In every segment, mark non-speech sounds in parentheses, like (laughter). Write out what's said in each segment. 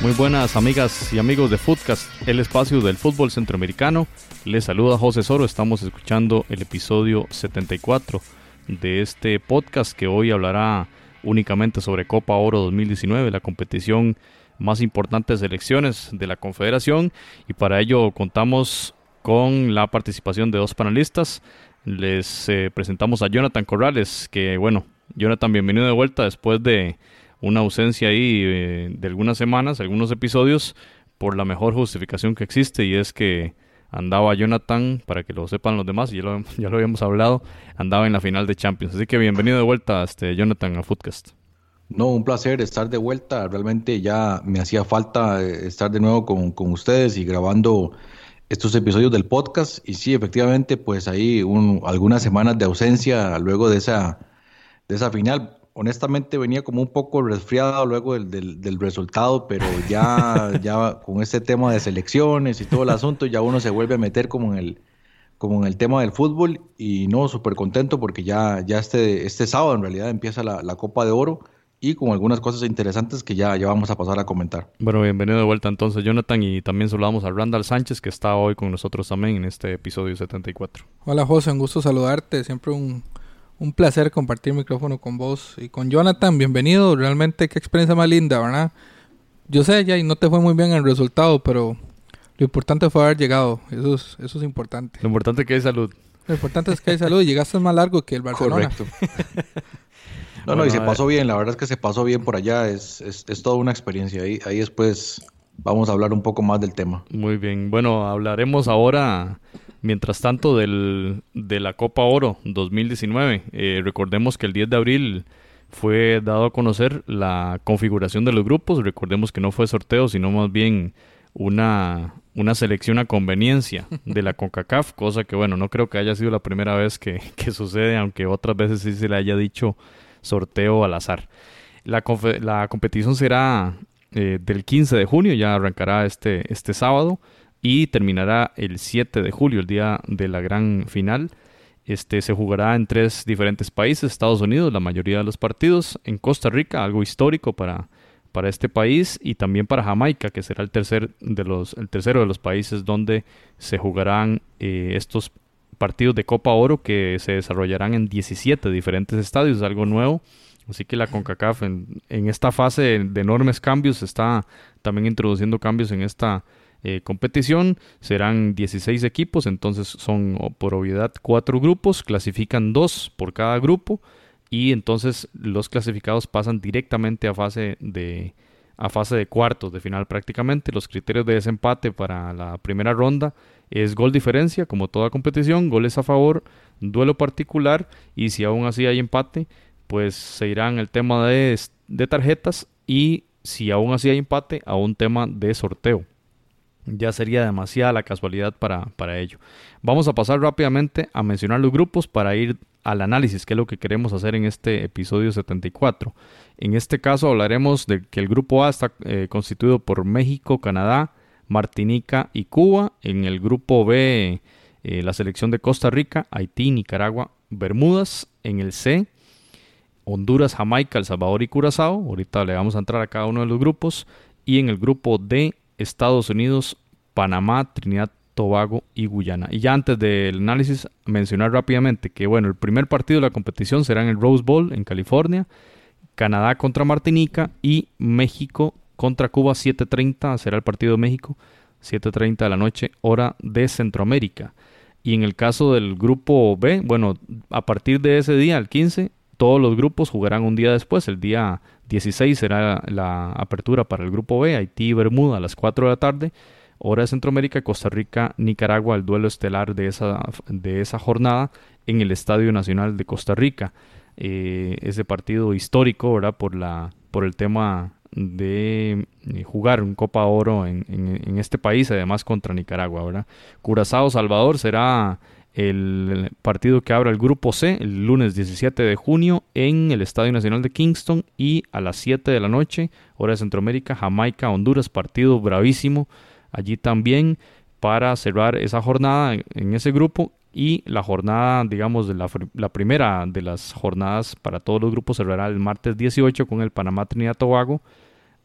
Muy buenas amigas y amigos de Footcast, el espacio del fútbol centroamericano. Les saluda José Soro, estamos escuchando el episodio 74 de este podcast que hoy hablará únicamente sobre Copa Oro 2019, la competición más importante de selecciones de la Confederación y para ello contamos con la participación de dos panelistas. Les eh, presentamos a Jonathan Corrales, que bueno, Jonathan, bienvenido de vuelta después de una ausencia ahí eh, de algunas semanas, algunos episodios, por la mejor justificación que existe y es que andaba Jonathan, para que lo sepan los demás, ya lo, ya lo habíamos hablado, andaba en la final de Champions. Así que bienvenido de vuelta, este, Jonathan, a Footcast. No, un placer estar de vuelta. Realmente ya me hacía falta eh, estar de nuevo con, con ustedes y grabando estos episodios del podcast. Y sí, efectivamente, pues ahí un, algunas semanas de ausencia luego de esa, de esa final honestamente venía como un poco resfriado luego del, del, resultado, pero ya, (laughs) ya con este tema de selecciones y todo el asunto, ya uno se vuelve a meter como en el, como en el tema del fútbol y no, súper contento porque ya, ya este, este sábado en realidad empieza la, la, Copa de Oro y con algunas cosas interesantes que ya, ya vamos a pasar a comentar. Bueno, bienvenido de vuelta entonces Jonathan y también saludamos a Randall Sánchez que está hoy con nosotros también en este episodio 74. Hola José, un gusto saludarte, siempre un un placer compartir micrófono con vos y con Jonathan. Bienvenido. Realmente qué experiencia más linda, ¿verdad? Yo sé, ya y no te fue muy bien el resultado, pero lo importante fue haber llegado. Eso es, eso es importante. Lo importante es que hay salud. Lo importante es que hay salud y llegaste más largo que el Barcelona. Correcto. (laughs) no, no, y se pasó bien. La verdad es que se pasó bien por allá. Es, es, es toda una experiencia. Ahí, ahí después vamos a hablar un poco más del tema. Muy bien. Bueno, hablaremos ahora Mientras tanto, del, de la Copa Oro 2019, eh, recordemos que el 10 de abril fue dado a conocer la configuración de los grupos. Recordemos que no fue sorteo, sino más bien una, una selección a conveniencia de la CONCACAF, (laughs) cosa que, bueno, no creo que haya sido la primera vez que, (laughs) que sucede, aunque otras veces sí se le haya dicho sorteo al azar. La, la competición será eh, del 15 de junio, ya arrancará este, este sábado y terminará el 7 de julio, el día de la gran final. Este se jugará en tres diferentes países, Estados Unidos, la mayoría de los partidos, en Costa Rica, algo histórico para, para este país, y también para Jamaica, que será el, tercer de los, el tercero de los países donde se jugarán eh, estos partidos de Copa Oro que se desarrollarán en 17 diferentes estadios, algo nuevo. Así que la CONCACAF en, en esta fase de enormes cambios está también introduciendo cambios en esta eh, competición. Serán 16 equipos, entonces son por obviedad cuatro grupos, clasifican dos por cada grupo y entonces los clasificados pasan directamente a fase de a fase de cuartos de final prácticamente. Los criterios de desempate para la primera ronda es gol diferencia, como toda competición, goles a favor, duelo particular y si aún así hay empate, pues se irán el tema de, de tarjetas y si aún así hay empate, a un tema de sorteo ya sería demasiada la casualidad para, para, ello. Vamos a pasar rápidamente a mencionar los grupos para ir al análisis, que es lo que queremos hacer en este episodio 74. En este caso hablaremos de que el grupo A está eh, constituido por México, Canadá, Martinica y Cuba. En el grupo B, eh, la selección de Costa Rica, Haití, Nicaragua, Bermudas. En el C, Honduras, Jamaica, El Salvador y Curazao. Ahorita le vamos a entrar a cada uno de los grupos. Y en el grupo D, Estados Unidos, Panamá, Trinidad, Tobago y Guyana. Y ya antes del análisis, mencionar rápidamente que bueno, el primer partido de la competición será en el Rose Bowl en California, Canadá contra Martinica y México contra Cuba 7.30 será el partido de México, 7.30 de la noche, hora de Centroamérica. Y en el caso del grupo B, bueno, a partir de ese día, el 15, todos los grupos jugarán un día después, el día 16 será la apertura para el grupo B, Haití y Bermuda a las 4 de la tarde, hora de Centroamérica, Costa Rica, Nicaragua, el duelo estelar de esa, de esa jornada en el Estadio Nacional de Costa Rica. Eh, ese partido histórico, ¿verdad? Por, la, por el tema de eh, jugar un Copa Oro en, en, este país, además contra Nicaragua, ¿verdad? Curazao Salvador será el partido que abre el grupo C el lunes 17 de junio en el Estadio Nacional de Kingston y a las 7 de la noche, hora de Centroamérica, Jamaica, Honduras, partido bravísimo allí también para cerrar esa jornada en ese grupo y la jornada, digamos, de la, la, primera de las jornadas para todos los grupos cerrará el martes 18 con el Panamá Trinidad Tobago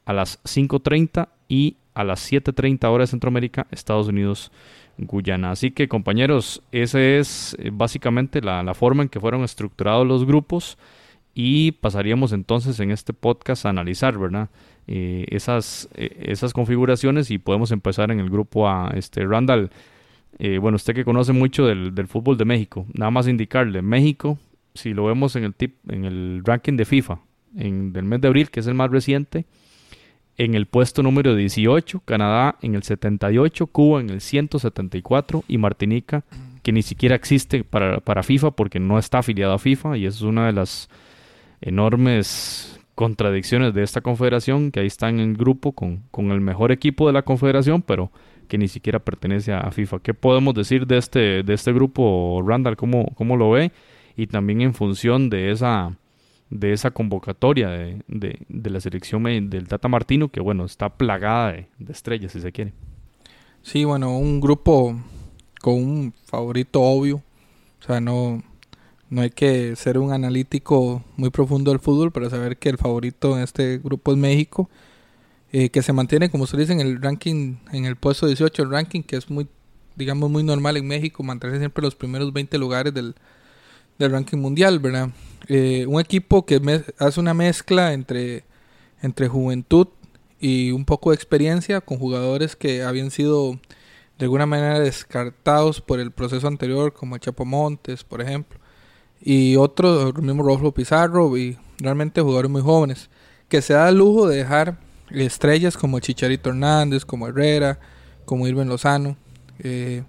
a las 5.30 y a las 7.30 hora de Centroamérica, Estados Unidos, Guyana. Así que compañeros, esa es eh, básicamente la, forma en que fueron estructurados los grupos y pasaríamos entonces en este podcast a analizar, ¿verdad? Eh, esas, eh, esas configuraciones y podemos empezar en el grupo A. Este, Randall, bueno, usted que conoce mucho del, del, fútbol de México, nada más indicarle, México, si lo vemos en el, tip, en el ranking de FIFA en, del mes de abril, que es el más reciente, en el puesto número 18, Canadá en el 78, Cuba en el 174 y Martinica, que ni siquiera existe para, para FIFA porque no está afiliado a FIFA y es una de las enormes contradicciones de esta confederación, que ahí está en el grupo con, con el mejor equipo de la confederación, pero que ni siquiera pertenece a FIFA. ¿Qué podemos decir de este, de este grupo, Randall? ¿Cómo, ¿Cómo lo ve? Y también en función de esa de esa convocatoria de, de, la selección del Tata Martino, que bueno, está plagada de, estrellas, si se quiere. Sí, bueno, un grupo con un favorito obvio. O sea, no, no hay que ser un analítico muy profundo del fútbol para saber que el favorito en este grupo es México, eh, que se mantiene, como se dice, en el ranking, en el puesto 18, el ranking que es muy, digamos, muy normal en México, mantener siempre los primeros 20 lugares del, del ranking mundial, ¿verdad? Eh, un equipo que hace una mezcla entre, entre juventud y un poco de experiencia con jugadores que habían sido de alguna manera descartados por el proceso anterior, como el Chapo Montes, por ejemplo, y otros, el mismo Roslo Pizarro, y realmente jugadores muy jóvenes, que se da el lujo de dejar estrellas como Chicharito Hernández, como Herrera, como Irving Lozano, eh,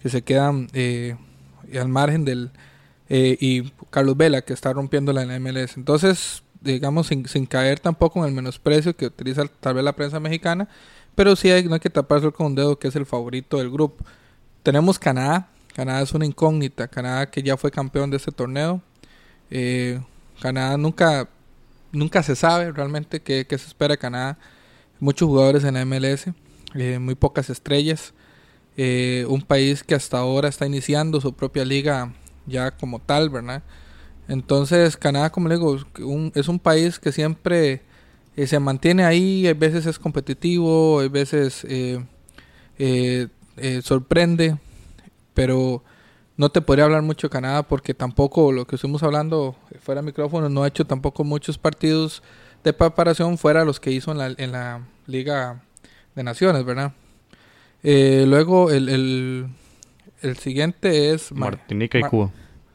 que se quedan eh, al margen del, eh, y Carlos Vela, que está rompiéndola en la MLS. Entonces, digamos, sin, caer tampoco en el menosprecio que utiliza tal vez la prensa mexicana, pero sí hay, no hay que taparse con un dedo que es el favorito del grupo. Tenemos Canadá, Canadá es una incógnita, Canadá que ya fue campeón de este torneo. Eh, Canadá nunca, nunca se sabe realmente qué, se espera de Canadá. Muchos jugadores en la MLS, eh, muy pocas estrellas. un país que hasta ahora está iniciando su propia liga ya como tal, ¿verdad? Entonces Canadá, como le digo, es un país que siempre eh, se mantiene ahí, a veces es competitivo, a veces eh, eh, sorprende, pero no te podría hablar mucho de Canadá porque tampoco lo que estuvimos hablando fuera de micrófono no ha hecho tampoco muchos partidos de preparación fuera los que hizo en la, en la Liga de Naciones, ¿verdad? luego el, el siguiente es... Martinica y Cuba.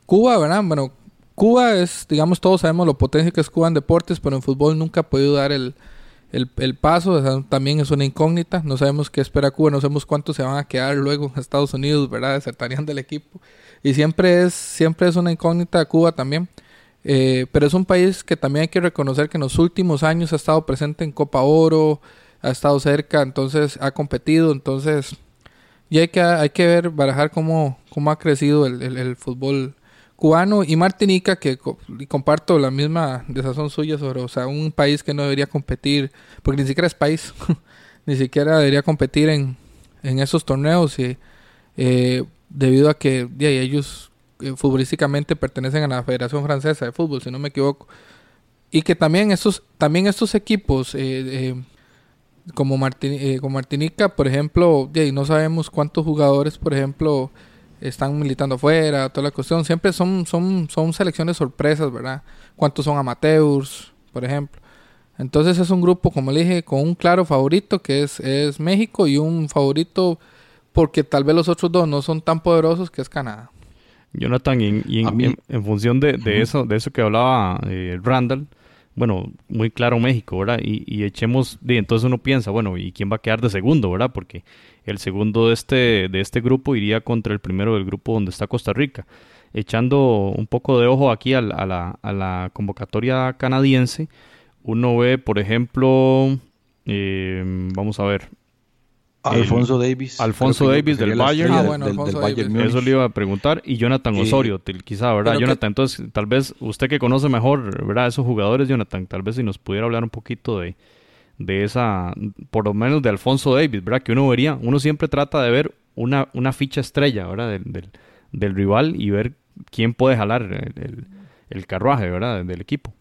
Cuba, ¿verdad? Bueno, Cuba es, digamos, todos sabemos lo potencia que es Cuba en deportes, pero en fútbol nunca ha podido dar el, el, paso. también es una incógnita. No sabemos qué espera Cuba, no sabemos cuántos se van a quedar luego en Estados Unidos, ¿verdad? Desertarían del equipo. Y siempre es, siempre es una incógnita Cuba también. Eh, pero es un país que también hay que reconocer que en los últimos años ha estado presente en Copa Oro, ha estado cerca, entonces ha competido, entonces y hay que, hay que ver, barajar cómo, cómo ha crecido el, el, fútbol cubano. Y Martinica, que comparto la misma desazón suya sobre, o sea, un país que no debería competir, porque ni siquiera es país, (laughs) ni siquiera debería competir en, en esos torneos, y, eh, debido a que ellos eh, futbolísticamente pertenecen a la Federación Francesa de Fútbol, si no me equivoco, y que también estos, también estos equipos, eh, como, eh, Martinica, por ejemplo, no sabemos cuántos jugadores, por ejemplo, están militando afuera, toda la cuestión. Siempre son, son, son selecciones sorpresas, ¿verdad? ¿Cuántos son amateurs, por ejemplo? Entonces es un grupo, como le dije, con un claro favorito que es, es México y un favorito porque tal vez los otros dos no son tan poderosos que es Canadá. Jonathan, y, en, función de, eso, de eso que hablaba eh, Randall, bueno, muy claro México, ¿verdad? Y, echemos, y entonces uno piensa, bueno, ¿y quién va a quedar de segundo, ¿verdad? Porque el segundo de este, de este grupo iría contra el primero del grupo donde está Costa Rica. Echando un poco de ojo aquí a, la, a la, convocatoria canadiense, uno ve, por ejemplo, eh, vamos a ver, Alfonso Davis. Alfonso Davis del Bayern. Ah, bueno, Alfonso Davis. Eso le iba a preguntar. Y Jonathan Osorio, quizá, ¿verdad? Jonathan, entonces, tal vez usted que conoce mejor, ¿verdad? Esos jugadores, Jonathan, tal vez si nos pudiera hablar un poquito de, de esa, por lo menos de Alfonso Davis, ¿verdad? Que uno vería, uno siempre trata de ver una, una ficha estrella, ¿verdad? Del, del, del rival y ver quién puede jalar el, el, carruaje, ¿verdad? Del equipo.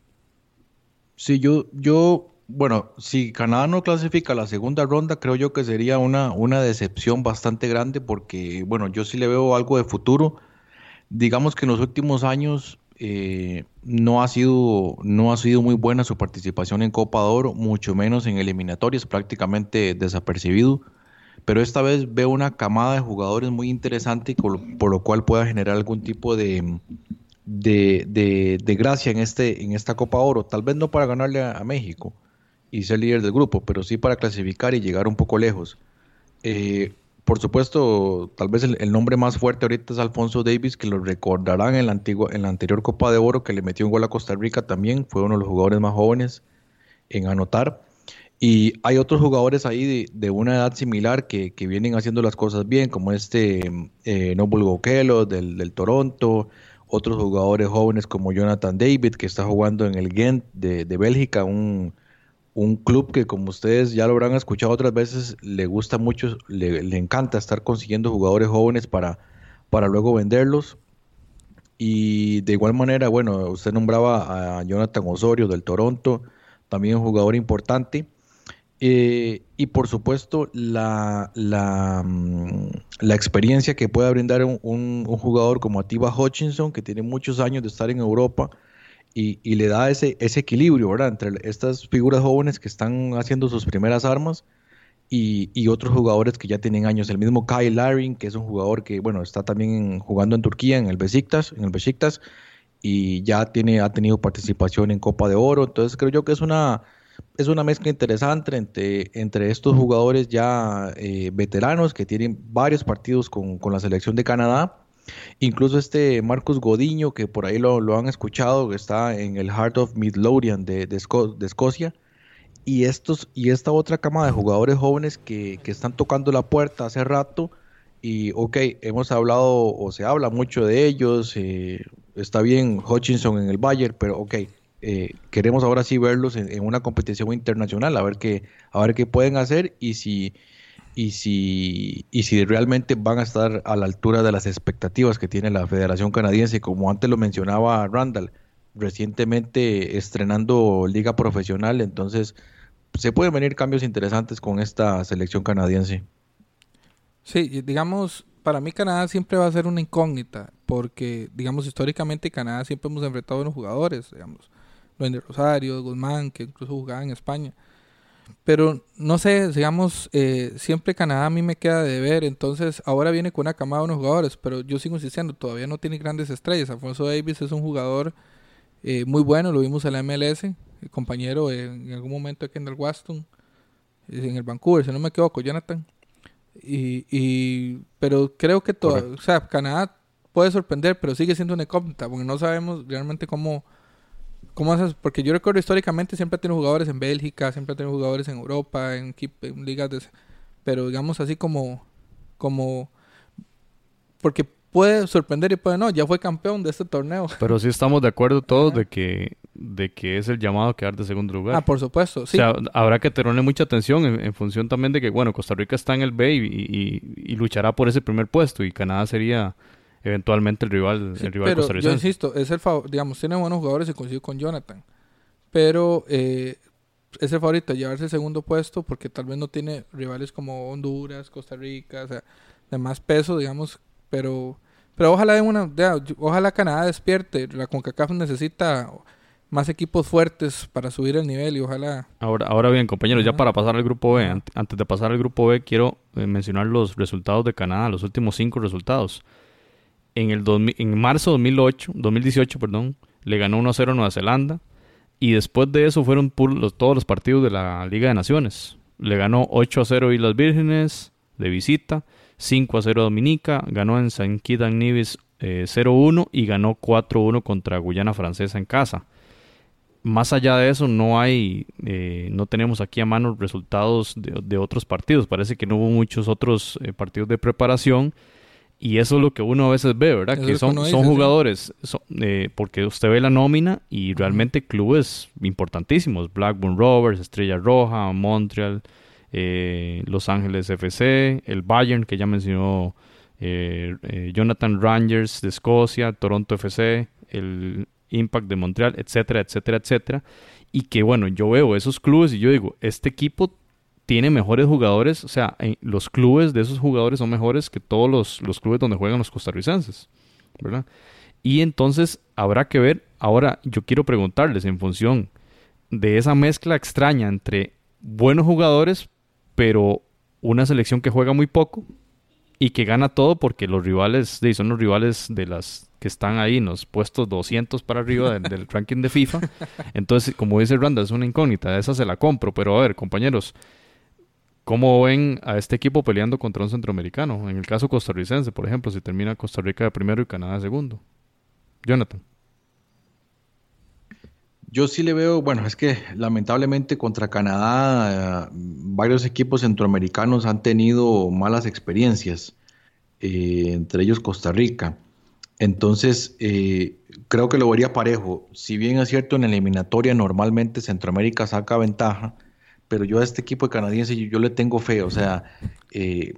Sí, yo, yo, bueno, si Canadá no clasifica a la segunda ronda, creo yo que sería una, una decepción bastante grande porque, bueno, yo sí le veo algo de futuro. Digamos que en los últimos años eh, no, ha sido, no ha sido muy buena su participación en Copa de Oro, mucho menos en eliminatorias, prácticamente desapercibido. Pero esta vez veo una camada de jugadores muy interesante por, lo cual pueda generar algún tipo de, de, gracia en, este, en esta Copa Oro. Tal vez no para ganarle a, México y ser líder del grupo, pero sí para clasificar y llegar un poco lejos. Eh, por supuesto, tal vez el, nombre más fuerte ahorita es Alfonso Davis, que lo recordarán en la, antigua, en la anterior Copa de Oro, que le metió un gol a Costa Rica también, fue uno de los jugadores más jóvenes en anotar. Y hay otros jugadores ahí de, una edad similar que, vienen haciendo las cosas bien, como este eh, Noble Gokelo del, Toronto, otros jugadores jóvenes como Jonathan David, que está jugando en el Ghent de, de Bélgica, un, un club que como ustedes ya lo habrán escuchado otras veces, le gusta mucho, le, encanta estar consiguiendo jugadores jóvenes para, para luego venderlos. Y de igual manera, bueno, usted nombraba a Jonathan Osorio del Toronto, también un jugador importante. Eh, y por supuesto, la, la, mm, la, experiencia que pueda brindar un, un jugador como Atiba Hutchinson, que tiene muchos años de estar en Europa, y, le da ese, ese equilibrio, ¿verdad? Entre estas figuras jóvenes que están haciendo sus primeras armas y, otros jugadores que ya tienen años. El mismo Kyle Larin, que es un jugador que, bueno, está también jugando en Turquía, en el Besiktas, en el Besiktas, y ya tiene, ha tenido participación en Copa de Oro. Entonces creo yo que es una, es una mezcla interesante entre, entre estos jugadores ya eh, veteranos que tienen varios partidos con, con la selección de Canadá Incluso este Marcus Godiño, que por ahí lo, han escuchado, que está en el Heart of Midlothian de, Escocia. Y, estos, y esta otra cama de jugadores jóvenes que, están tocando la puerta hace rato. Y ok, hemos hablado o se habla mucho de ellos. Eh, está bien Hutchinson en el Bayern, pero ok, eh, queremos ahora sí verlos en, en, una competición internacional, a ver qué, a ver qué pueden hacer y si y si, y si realmente van a estar a la altura de las expectativas que tiene la Federación Canadiense, como antes lo mencionaba Randall, recientemente estrenando liga profesional, entonces se pueden venir cambios interesantes con esta selección canadiense. Sí, digamos, para mí Canadá siempre va a ser una incógnita, porque, digamos, históricamente Canadá siempre hemos enfrentado a los jugadores, digamos, Luis Rosario, Guzmán, que incluso jugaba en España. Pero no sé, digamos, eh, siempre Canadá a mí me queda de ver. Entonces, ahora viene con una camada de unos jugadores, pero yo sigo insistiendo, todavía no tiene grandes estrellas. Alfonso Davis es un jugador eh, muy bueno, lo vimos en la MLS, el compañero en algún momento aquí en el Waston, en el Vancouver, si no me equivoco, Jonathan. Y, y pero creo que todo, o sea, Canadá puede sorprender, pero sigue siendo una incógnita, porque no sabemos realmente cómo ¿Cómo haces? Porque yo recuerdo históricamente siempre ha tenido jugadores en Bélgica, siempre ha tenido jugadores en Europa, en, en ligas de... Pero digamos así como... como porque puede sorprender y puede no, ya fue campeón de este torneo. (laughs) Pero sí estamos de acuerdo todos de que de que es el llamado a quedar de segundo lugar. Ah, por supuesto, sí. O sea, habrá que tenerle mucha atención en, función también de que, bueno, Costa Rica está en el B y luchará por ese primer puesto y Canadá sería eventualmente el rival, el rival pero Yo insisto, es el digamos, tiene buenos jugadores y coincido con Jonathan. Pero eh, es el favorito a llevarse el segundo puesto porque tal vez no tiene rivales como Honduras, Costa Rica, o sea, de más peso, digamos, pero pero ojalá de una ojalá Canadá despierte, la CONCACAF necesita más equipos fuertes para subir el nivel y ojalá. Ahora ahora bien, compañeros, ya para pasar al grupo B, antes de pasar al grupo B quiero eh, mencionar los resultados de Canadá, los últimos cinco resultados en, el en marzo de 2008, 2018, perdón, le ganó 1-0 a Nueva Zelanda. Y después de eso fueron todos los partidos de la Liga de Naciones. Le ganó 8-0 a Islas Vírgenes de visita, 5-0 a Dominica, ganó en San Kitts and 0-1 y ganó 4-1 contra Guyana Francesa en casa. más allá de eso, no hay, eh, no tenemos aquí a mano resultados de, otros partidos. Parece que no hubo muchos otros eh, partidos de preparación. Y eso es lo que uno a veces ve, ¿verdad? que son, son jugadores, eh, porque usted ve la nómina y realmente clubes importantísimos. Blackburn Rovers, Estrella Roja, Montreal, Los Ángeles FC, el Bayern, que ya mencionó Jonathan Rangers de Escocia, Toronto FC, el Impact de Montreal, etcétera, etcétera, etcétera. Y que bueno, yo veo esos clubes y yo digo, este equipo tiene mejores jugadores, o sea, los clubes de esos jugadores son mejores que todos los, los clubes donde juegan los costarricenses, ¿verdad? Y entonces habrá que ver, ahora yo quiero preguntarles en función de esa mezcla extraña entre buenos jugadores, pero una selección que juega muy poco y que gana todo porque los rivales, son los rivales de las que están ahí en los puestos 200 para arriba del, (laughs) ranking de FIFA. Entonces, como dice Randa, es una incógnita, esa se la compro. Pero a ver, compañeros, ¿cómo ven a este equipo peleando contra un centroamericano? En el caso costarricense, por ejemplo, si termina Costa Rica de primero y Canadá de segundo. Jonathan. Yo sí le veo, bueno, es que lamentablemente contra Canadá eh, varios equipos centroamericanos han tenido malas experiencias, eh, entre ellos Costa Rica. Entonces, eh, creo que lo vería parejo. Si bien es cierto, en eliminatoria normalmente Centroamérica saca ventaja, pero yo a este equipo de canadiense yo, le tengo fe. O sea, eh,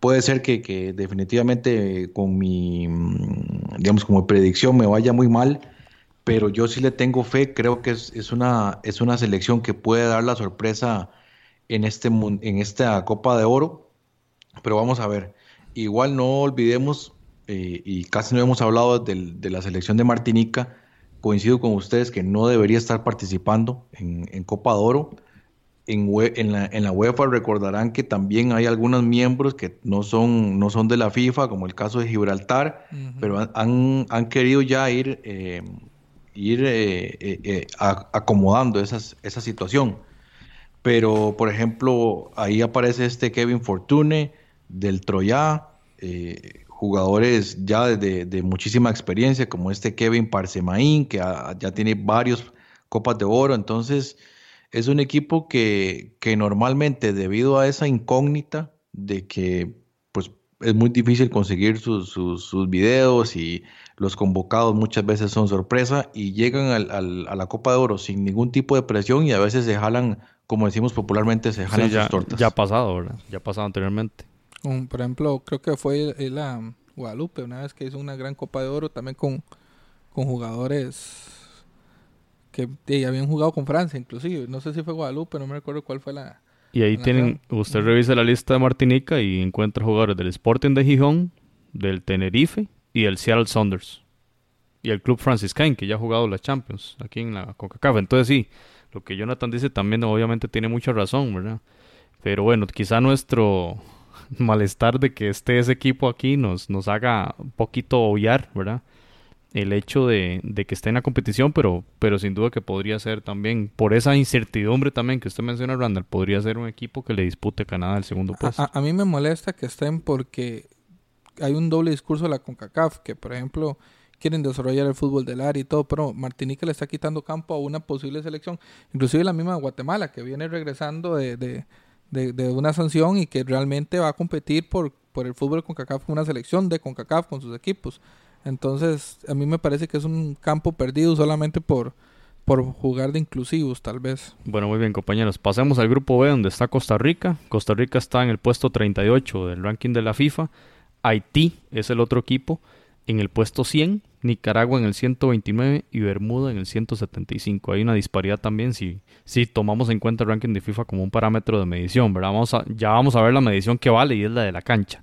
puede ser que, definitivamente con mi, mm, digamos, como predicción me vaya muy mal, pero yo sí le tengo fe. Creo que es, una, es una selección que puede dar la sorpresa en, este, en esta Copa de Oro. Pero vamos a ver. Igual no olvidemos eh, y casi no hemos hablado de la selección de Martinica, coincido con ustedes que no debería estar participando en, Copa de Oro. En, en, la, en, la, UEFA recordarán que también hay algunos miembros que no son, no son de la FIFA, como el caso de Gibraltar, pero han, han, querido ya ir, eh, ir eh, acomodando esas, esa situación. Pero, por ejemplo, ahí aparece este Kevin Fortune del Troya, jugadores ya de, muchísima experiencia, como este Kevin Parsemain, que ya tiene varios Copas de Oro. Entonces, es un equipo que, que normalmente, debido a esa incógnita de que pues, es muy difícil conseguir sus, sus, videos y los convocados muchas veces son sorpresa y llegan al, a la Copa de Oro sin ningún tipo de presión y a veces se jalan, como decimos popularmente, se jalan sus tortas. Ya ha pasado, ¿verdad? Ya ha pasado anteriormente por ejemplo, creo que fue la Guadalupe, una vez que hizo una gran Copa de Oro también con, con jugadores que habían jugado con Francia, inclusive. No sé si fue Guadalupe, no me recuerdo cuál fue la. Y ahí tienen, usted revisa la lista de Martinica y encuentra jugadores del Sporting de Gijón, del Tenerife y del Seattle Saunders. Y el Club Franciscain, que ya ha jugado la Champions aquí en la CONCACAF. Entonces sí, lo que Jonathan dice también obviamente tiene mucha razón, ¿verdad? Pero bueno, quizá nuestro (laughs) malestar de que esté ese equipo aquí nos, nos haga un poquito obviar, ¿verdad? El hecho de, que esté en la competición, pero, pero sin duda que podría ser también, por esa incertidumbre también que usted menciona, Randall, podría ser un equipo que le dispute a Canadá el segundo puesto. A, mí me molesta que estén porque hay un doble discurso de la CONCACAF, que por ejemplo quieren desarrollar el fútbol del área y todo, pero Martinica le está quitando campo a una posible selección, inclusive la misma Guatemala, que viene regresando de de, de, una sanción y que realmente va a competir por, por el fútbol con CACAF con una selección de CONCACAF con sus equipos. Entonces, a mí me parece que es un campo perdido solamente por, por jugar de inclusivos, tal vez. Bueno, muy bien, compañeros. Pasemos al grupo B, donde está Costa Rica. Costa Rica está en el puesto 38 del ranking de la FIFA. Haití es el otro equipo en el puesto 100, Nicaragua en el 129 y Bermuda en el 175. Hay una disparidad también si, si tomamos en cuenta el ranking de FIFA como un parámetro de medición, ¿verdad? Vamos a, ya vamos a ver la medición que vale y es la de la cancha.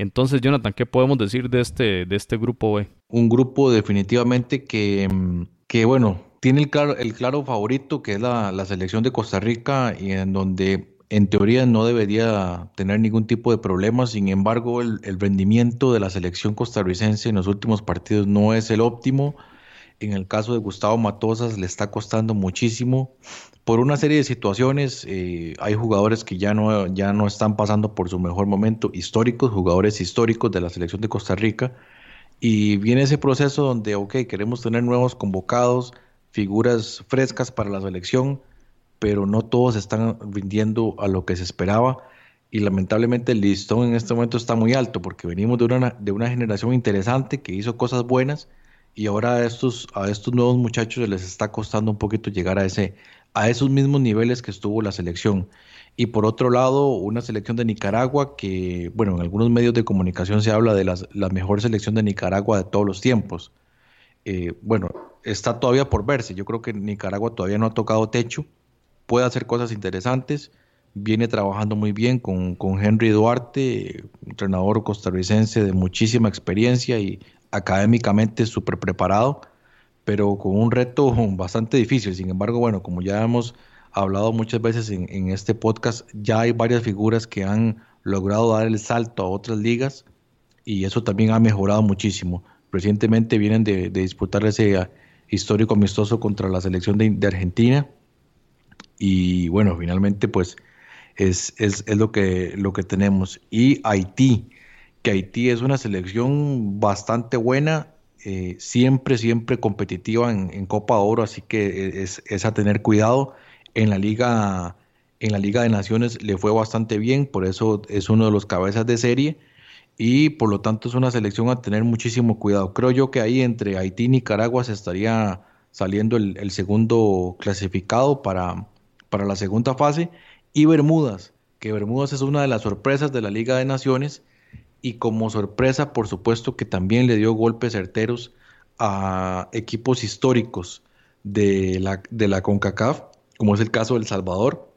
Entonces, Jonathan, ¿qué podemos decir de este, de este grupo B? Un grupo definitivamente que, que bueno, tiene el claro, el claro favorito que es la, la selección de Costa Rica y en donde en teoría no debería tener ningún tipo de problema, sin embargo el, rendimiento de la selección costarricense en los últimos partidos no es el óptimo. En el caso de Gustavo Matosas le está costando muchísimo. Por una serie de situaciones, eh, hay jugadores que ya no, ya no están pasando por su mejor momento, históricos, jugadores históricos de la selección de Costa Rica. Y viene ese proceso donde, ok, queremos tener nuevos convocados, figuras frescas para la selección, pero no todos están rindiendo a lo que se esperaba y lamentablemente el listón en este momento está muy alto porque venimos de una, de una generación interesante que hizo cosas buenas y ahora a estos, a estos nuevos muchachos les está costando un poquito llegar a, ese, a esos mismos niveles que estuvo la selección. Y por otro lado, una selección de Nicaragua que, bueno, en algunos medios de comunicación se habla de las, la mejor selección de Nicaragua de todos los tiempos. Eh, bueno, está todavía por verse. Yo creo que Nicaragua todavía no ha tocado techo, puede hacer cosas interesantes, viene trabajando muy bien con, con Henry Duarte, entrenador costarricense de muchísima experiencia y académicamente súper preparado, pero con un reto (laughs) bastante difícil. Sin embargo, bueno, como ya hemos hablado muchas veces en, este podcast, ya hay varias figuras que han logrado dar el salto a otras ligas y eso también ha mejorado muchísimo. Recientemente vienen de, disputar ese ah, histórico amistoso contra la selección de, de Argentina y bueno, finalmente pues es, es, es, lo, que, lo que tenemos. Y Haití, que Haití es una selección bastante buena, eh, siempre, siempre competitiva en, Copa Oro, así que es, es, a tener cuidado. En la Liga, en la Liga de Naciones le fue bastante bien, por eso es uno de los cabezas de serie y por lo tanto es una selección a tener muchísimo cuidado. Creo yo que ahí entre Haití y Nicaragua se estaría saliendo el, el segundo clasificado para, para la segunda fase y Bermudas, que Bermudas es una de las sorpresas de la Liga de Naciones y como sorpresa, por supuesto, que también le dio golpes certeros a equipos históricos de la, de la CONCACAF, como es el caso del Salvador,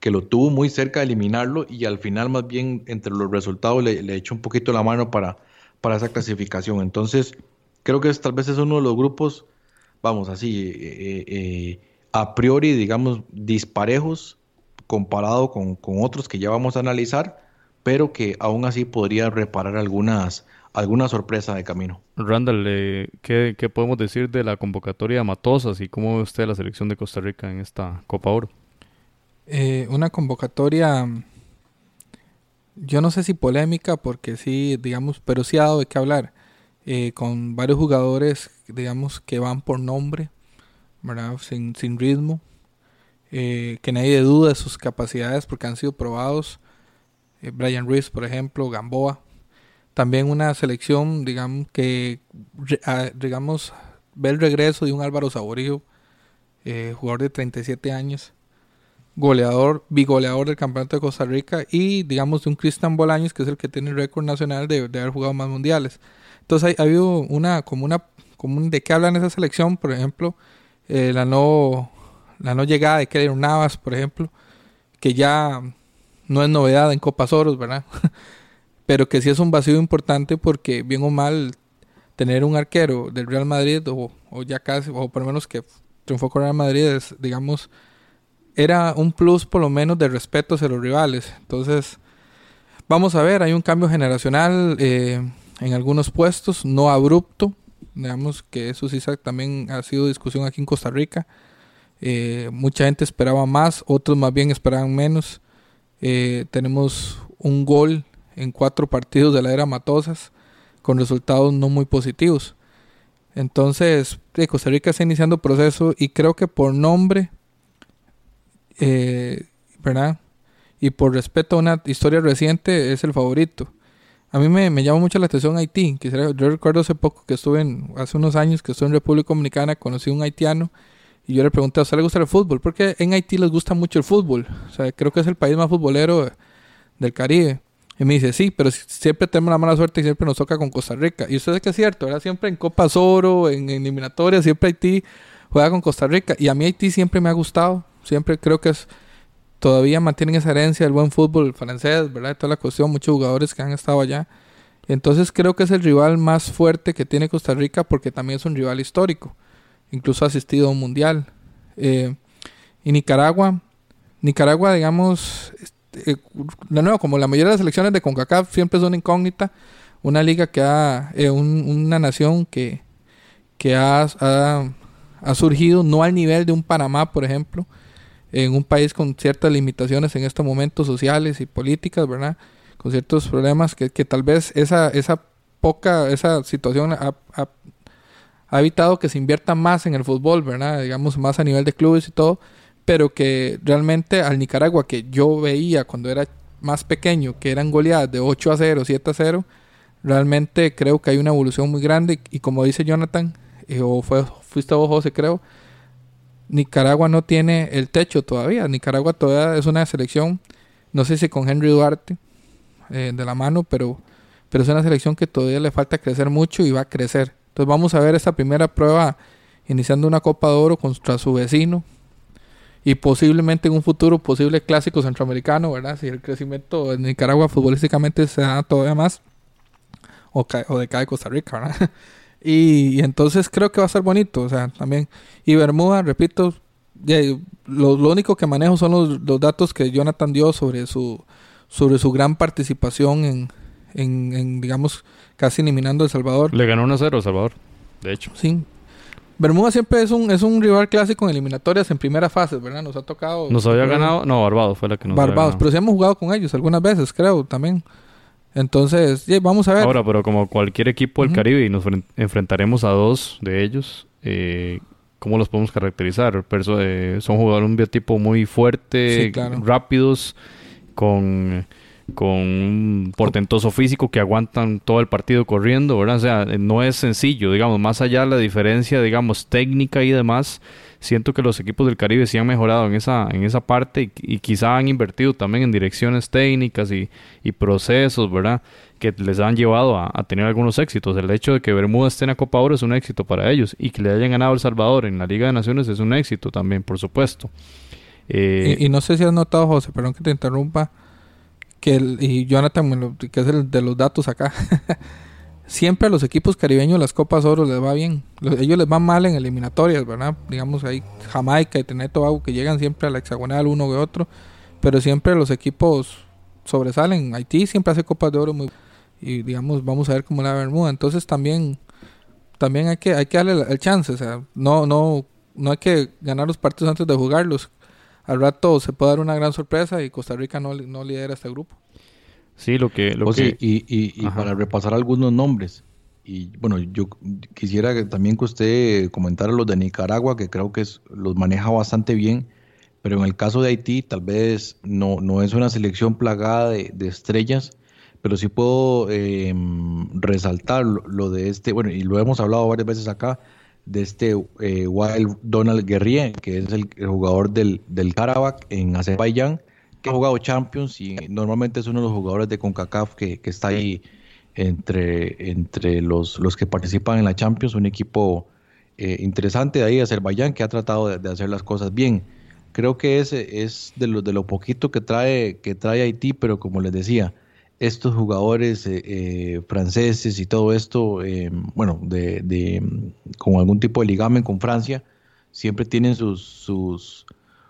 que lo tuvo muy cerca de eliminarlo y al final más bien entre los resultados le, echó un poquito la mano para, para esa clasificación. Entonces, creo que es, tal vez es uno de los grupos, vamos así, eh, eh, eh, a priori, digamos, disparejos comparado con, otros que ya vamos a analizar, pero que aún así podría reparar algunas, alguna sorpresa de camino. Randall, eh, ¿qué, podemos decir de la convocatoria de Matosas y cómo ve usted la selección de Costa Rica en esta Copa Oro? Eh, una convocatoria, yo no sé si polémica, porque sí, digamos, pero sí ha dado de qué hablar, eh, con varios jugadores, digamos, que van por nombre, ¿verdad? Sin, sin ritmo, eh, que nadie duda de sus capacidades porque han sido probados. Eh, Brian Reeves, por ejemplo, Gamboa. También una selección, digamos, que digamos, ve el regreso de un Álvaro Saborío, eh, jugador de 37 años, goleador, bigoleador del Campeonato de Costa Rica y, digamos, de un Cristian Bolaños, que es el que tiene el récord nacional de, haber jugado más mundiales. Entonces, ha, habido una, como una, de qué hablan esa selección, por ejemplo, la no la no llegada de Keller Navas, por ejemplo, que ya no es novedad en Copa Soros, ¿verdad? (laughs) Pero que sí es un vacío importante porque bien o mal tener un arquero del Real Madrid o, ya casi, o por lo menos que triunfó con Real Madrid, es, digamos, era un plus por lo menos de respeto hacia los rivales. Entonces, vamos a ver, hay un cambio generacional eh, en algunos puestos, no abrupto, digamos que eso sí también ha sido discusión aquí en Costa Rica. Eh, mucha gente esperaba más, otros más bien esperaban menos. Eh, tenemos un gol en cuatro partidos de la era Matosas con resultados no muy positivos. Entonces, Costa Rica está iniciando proceso y creo que por nombre, eh, ¿verdad? Y por respeto a una historia reciente, es el favorito. A mí me, me llama mucho la atención Haití. Quisiera, yo recuerdo hace poco que estuve en, hace unos años que estuve en República Dominicana, conocí a un haitiano y yo le pregunté, ¿a usted le gusta el fútbol? Porque en Haití les gusta mucho el fútbol. O sea, creo que es el país más futbolero del Caribe. Y me dice, sí, pero siempre tenemos la mala suerte y siempre nos toca con Costa Rica. Y usted es que es cierto, era siempre en Copa Oro, en, eliminatorias, siempre Haití juega con Costa Rica. Y a mí Haití siempre me ha gustado. Siempre creo que es todavía mantienen esa herencia del buen fútbol francés, ¿verdad? Toda la cuestión, muchos jugadores que han estado allá. Entonces creo que es el rival más fuerte que tiene Costa Rica porque también es un rival histórico incluso ha asistido a un mundial. Eh, y Nicaragua, Nicaragua, digamos, este, eh, de como la mayoría de las selecciones de CONCACAF siempre una incógnita, una liga que ha, eh, una nación que, que ha, ha, surgido no al nivel de un Panamá, por ejemplo, en un país con ciertas limitaciones en estos momentos sociales y políticas, ¿verdad? Con ciertos problemas que, que tal vez esa, esa poca, esa situación ha evitado que se invierta más en el fútbol. Digamos, más a nivel de clubes y todo, pero que realmente al Nicaragua que yo veía cuando era más pequeño, que eran goleadas de 8 a 0, 7 a 0, realmente creo que hay una evolución muy grande y como dice Jonathan, eh, o fue, fuiste vos José creo, Nicaragua no tiene el techo todavía, Nicaragua todavía es una selección, no sé si con Henry Duarte eh, de la mano, pero, pero es una selección que todavía le falta crecer mucho y va a crecer. Entonces vamos a ver esta primera prueba iniciando una Copa de Oro contra su vecino, y posiblemente en un futuro posible clásico centroamericano, ¿verdad? Si el crecimiento en Nicaragua futbolísticamente se da todavía más, o, o de cada Costa Rica, ¿verdad? (laughs) y, entonces creo que va a ser bonito, o sea, también. Y Bermuda, repito, lo, único que manejo son los, datos que Jonathan dio sobre su, sobre su gran participación en, en, digamos, casi eliminando a El Salvador. Le ganó 1-0 El Salvador, de hecho. Sí, Bermuda siempre es un, es un rival clásico en eliminatorias en primera fase, ¿verdad? Nos ha tocado. Nos había ganado, no, Barbados fue la que nos Barbados, pero sí hemos jugado con ellos algunas veces, creo, también. Entonces, vamos a ver. Ahora, pero como cualquier equipo del Caribe y nos enfrentaremos a dos de ellos, eh, ¿cómo los podemos caracterizar? Eh, son jugadores de un biotipo muy fuerte, rápidos, con con un portentoso físico que aguantan todo el partido corriendo, ¿verdad? O sea, no es sencillo, digamos, más allá de la diferencia, digamos, técnica y demás, siento que los equipos del Caribe sí han mejorado en esa, en esa parte y, quizá han invertido también en direcciones técnicas y, procesos, ¿verdad? Que les han llevado a, tener algunos éxitos. El hecho de que Bermuda esté en la Copa Oro es un éxito para ellos y que le hayan ganado El Salvador en la Liga de Naciones es un éxito también, por supuesto. Eh, y, y no sé si has notado, José, perdón que te interrumpa, que y Jonathan, que es el de los datos acá, (laughs) siempre a los equipos caribeños las Copas Oro les va bien. Ellos les van mal en eliminatorias, ¿verdad? Digamos ahí Jamaica y Trinidad Tobago que llegan siempre a la hexagonal uno que otro, pero siempre los equipos sobresalen. Haití siempre hace Copas de Oro muy y digamos vamos a ver cómo la Bermuda. Entonces también también hay que hay que darle el chance, o sea, no no no hay que ganar los partidos antes de jugarlos al rato se puede dar una gran sorpresa y Costa Rica no, no lidera este grupo. Sí, lo que... Lo que... Y, y, para repasar algunos nombres, y bueno, yo quisiera también que usted comentara los de Nicaragua, que creo que los maneja bastante bien, pero en el caso de Haití tal vez no, no es una selección plagada de, estrellas, pero sí puedo em, resaltar lo, de este, bueno, y lo hemos hablado varias veces acá, de este eh, Wild Donald Guerrier, que es el, jugador del, del Karabakh en Azerbaiyán, que ha jugado Champions y normalmente es uno de los jugadores de CONCACAF que, que está ahí entre, entre los, los que participan en la Champions, un equipo eh, interesante de ahí, Azerbaiyán, que ha tratado de, hacer las cosas bien. Creo que ese es de lo, de lo poquito que trae, que trae Haití, pero como les decía, estos jugadores eh, eh, franceses y todo esto, eh, bueno, de, de, con algún tipo de ligamen con Francia, siempre tienen sus, sus,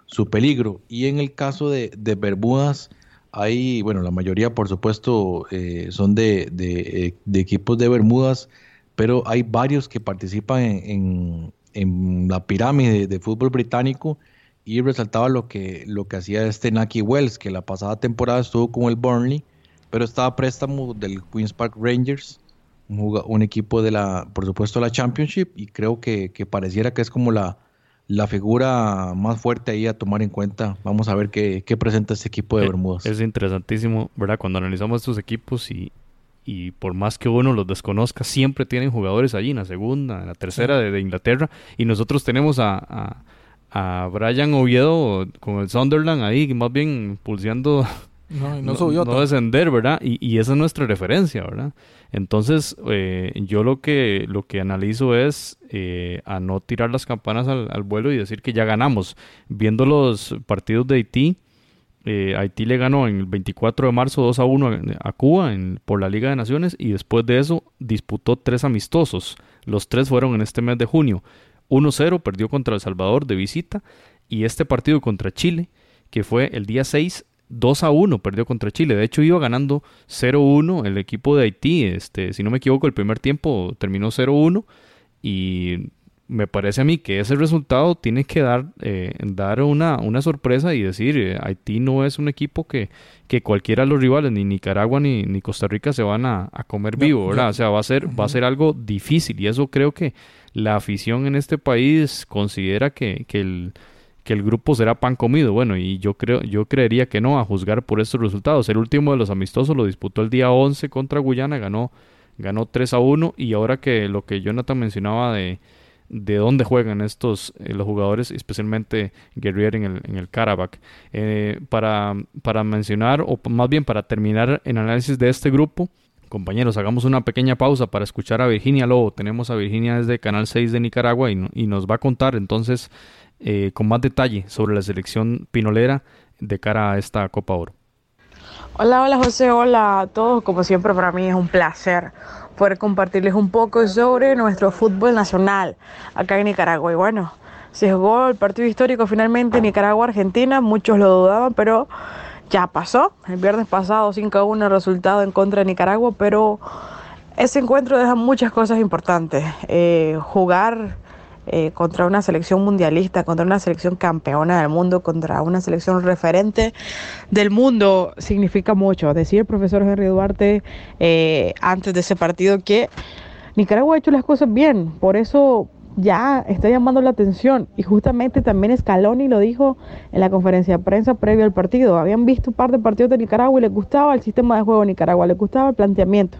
su peligro. Y en el caso de, de Bermudas, hay, bueno, la mayoría por supuesto son de, de, equipos de Bermudas, pero hay varios que participan en, en, la pirámide de fútbol británico y resaltaba lo que, lo que hacía este Naki Wells, que la pasada temporada estuvo con el Burnley pero estaba a préstamo del Queens Park Rangers, un, equipo de la, por supuesto, la Championship, y creo que, pareciera que es como la, la figura más fuerte ahí a tomar en cuenta. Vamos a ver qué, presenta este equipo de eh, Bermudas. Es interesantísimo, ¿verdad? Cuando analizamos estos equipos y, y por más que uno los desconozca, siempre tienen jugadores allí en la segunda, en la tercera de, Inglaterra, y nosotros tenemos a, a, a Brian Oviedo con el Sunderland ahí, más bien pulseando no, no, subió no, descender, ¿verdad? Y, y, esa es nuestra referencia, ¿verdad? Entonces, eh, yo lo que, lo que analizo es eh, a no tirar las campanas al, vuelo y decir que ya ganamos. Viendo los partidos de Haití, eh, Haití le ganó en el 24 de marzo 2 a 1 a, Cuba en, por la Liga de Naciones y después de eso disputó tres amistosos. Los tres fueron en este mes de junio. 1-0 perdió contra El Salvador de visita y este partido contra Chile, que fue el día 6, 2 a 1 perdió contra Chile. De hecho, iba ganando 0-1 el equipo de Haití. Este, si no me equivoco, el primer tiempo terminó 0-1. Y me parece a mí que ese resultado tiene que dar, eh, dar una, una, sorpresa y decir, eh, Haití no es un equipo que, que cualquiera de los rivales, ni Nicaragua ni, ni Costa Rica, se van a, comer vivo, ¿verdad? o sea, va a, ser, va a ser algo difícil y eso creo que la afición en este país considera que, que el que el grupo será pan comido. Bueno, y yo creo, yo creería que no, a juzgar por estos resultados. El último de los amistosos lo disputó el día 11 contra Guyana, ganó, ganó 3 a 1. Y ahora que lo que Jonathan mencionaba de, de dónde juegan estos eh, los jugadores, especialmente Guerrier en el, en el Karabakh. Eh, para, para mencionar, o más bien para terminar el análisis de este grupo, compañeros, hagamos una pequeña pausa para escuchar a Virginia Lobo. Tenemos a Virginia desde Canal 6 de Nicaragua y, y nos va a contar entonces eh, con más detalle sobre la selección pinolera de cara a esta Copa Oro. Hola, hola José, hola a todos. Como siempre para mí es un placer poder compartirles un poco sobre nuestro fútbol nacional acá en Nicaragua. Y bueno, se jugó el partido histórico finalmente Nicaragua-Argentina, muchos lo dudaban, pero ya pasó. El viernes pasado 5 a 1 el resultado en contra de Nicaragua, pero ese encuentro deja muchas cosas importantes. Eh, jugar eh, contra una selección mundialista, contra una selección campeona del mundo, contra una selección referente del mundo, significa mucho. Decía el profesor Henry Duarte eh, antes de ese partido que Nicaragua ha hecho las cosas bien, por eso ya está llamando la atención. Y justamente también Scaloni lo dijo en la conferencia de prensa previo al partido. Habían visto un par de partidos de Nicaragua y les gustaba el sistema de juego de Nicaragua, les gustaba el planteamiento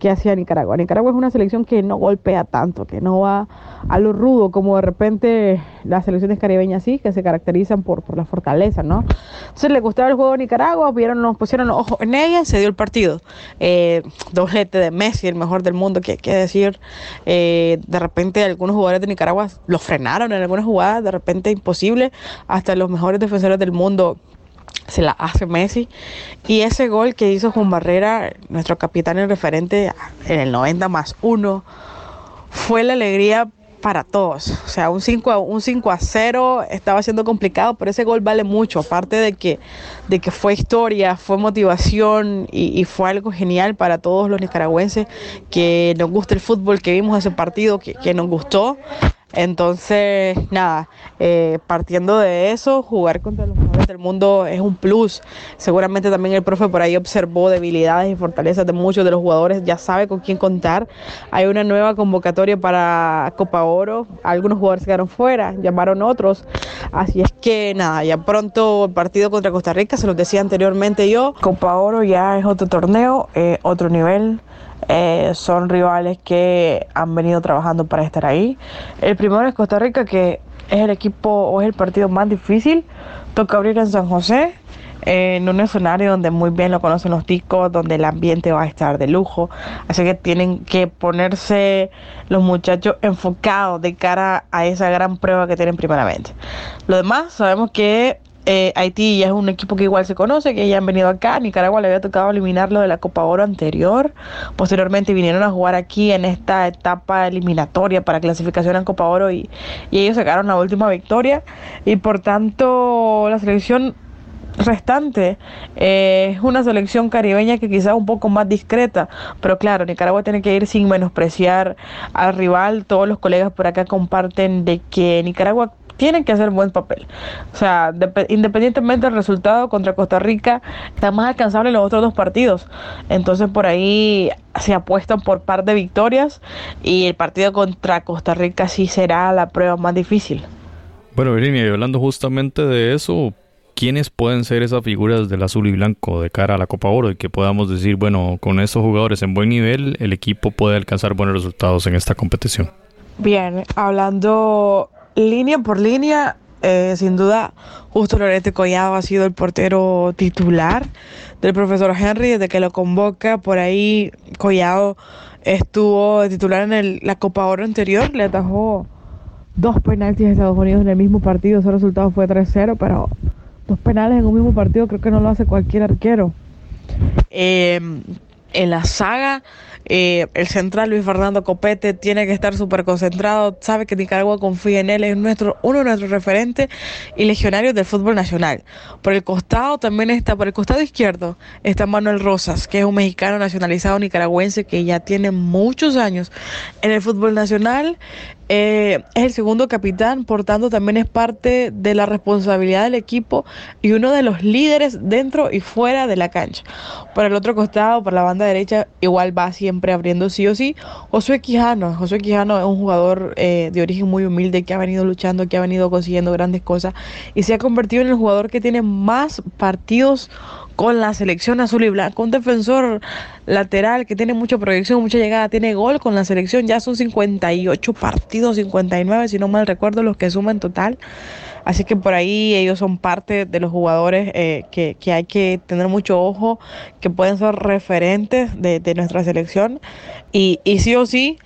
que hacía Nicaragua. Nicaragua es una selección que no golpea tanto, que no va a lo rudo como de repente las selecciones caribeñas sí, que se caracterizan por, por la fortaleza, ¿no? Entonces le gustaba el juego de Nicaragua, vieron, nos pusieron los ojos en ella, se dio el partido. Eh, doblete de Messi, el mejor del mundo, que que decir, eh, de repente algunos jugadores de Nicaragua lo frenaron en algunas jugadas, de repente imposible, hasta los mejores defensores del mundo se la hace Messi. Y ese gol que hizo Juan Barrera, nuestro capitán y referente, en el 90 más 1, fue la alegría para todos. O sea, un 5 a, un 5 a 0 estaba siendo complicado, pero ese gol vale mucho. Aparte de que, de que fue historia, fue motivación y, fue algo genial para todos los nicaragüenses que nos gusta el fútbol, que vimos ese partido, que, que nos gustó. Entonces, nada, eh, partiendo de eso, jugar contra los mejores del mundo es un plus. Seguramente también el profe por ahí observó debilidades y fortalezas de muchos de los jugadores, ya sabe con quién contar. Hay una nueva convocatoria para Copa Oro, algunos jugadores quedaron fuera, llamaron otros. Así es que nada, ya pronto el partido contra Costa Rica, se los decía anteriormente yo, Copa Oro ya es otro torneo, eh, otro nivel. Eh, son rivales que han venido trabajando para estar ahí. El primero es Costa Rica, que es el equipo o es el partido más difícil. Toca abrir en San José, en un escenario donde muy bien lo conocen los ticos, donde el ambiente va a estar de lujo. Así que tienen que ponerse los muchachos enfocados de cara a esa gran prueba que tienen primeramente. Lo demás, sabemos que eh, Haití ya es un equipo que igual se conoce, que ya han venido acá. Nicaragua le había tocado eliminarlo de la Copa Oro anterior. Posteriormente vinieron a jugar aquí en esta etapa eliminatoria para clasificación en Copa Oro y, ellos sacaron la última victoria. Y por tanto, la selección restante eh, es una selección caribeña que quizás un poco más discreta, pero claro, Nicaragua tiene que ir sin menospreciar al rival. Todos los colegas por acá comparten de que Nicaragua tienen que hacer buen papel. O sea, independientemente del resultado contra Costa Rica, está más alcanzable los otros dos partidos. Entonces por ahí se apuestan por par de victorias y el partido contra Costa Rica sí será la prueba más difícil. Bueno, Virginia, y hablando justamente de eso, ¿quiénes pueden ser esas figuras del azul y blanco de cara a la Copa Oro y que podamos decir, bueno, con estos jugadores en buen nivel, el equipo puede alcanzar buenos resultados en esta competición? Bien, hablando línea por línea, eh, sin duda, justo Lorete Collado ha sido el portero titular del profesor Henry desde que lo convoca. Por ahí Collado estuvo titular en la Copa Oro anterior, le atajó dos penaltis a Estados Unidos en el mismo partido. Su resultado fue 3-0, pero dos penales en un mismo partido creo que no lo hace cualquier arquero. Eh, en la saga. Eh, el central Luis Fernando Copete tiene que estar súper concentrado, sabe que Nicaragua confía en él, es nuestro, uno de nuestros referentes y legionarios del fútbol nacional. Por el costado también está, por el costado izquierdo, está Manuel Rosas, que es un mexicano nacionalizado nicaragüense que ya tiene muchos años en el fútbol nacional Eh, es el segundo capitán, por tanto también es parte de la responsabilidad del equipo y uno de los líderes dentro y fuera de la cancha. Por el otro costado, por la banda derecha, igual va siempre abriendo sí o sí. Josué Quijano, Josué Quijano es un jugador eh, de origen muy humilde que ha venido luchando, que ha venido consiguiendo grandes cosas y se ha convertido en el jugador que tiene más partidos con la selección azul y blanco. Un defensor lateral que tiene mucha proyección, mucha llegada, tiene gol con la selección. Ya son 58 partidos, 59 si no mal recuerdo los que suman total. Así que por ahí ellos son parte de los jugadores eh, que, hay que tener mucho ojo, que pueden ser referentes de, nuestra selección. Y, y sí o sí,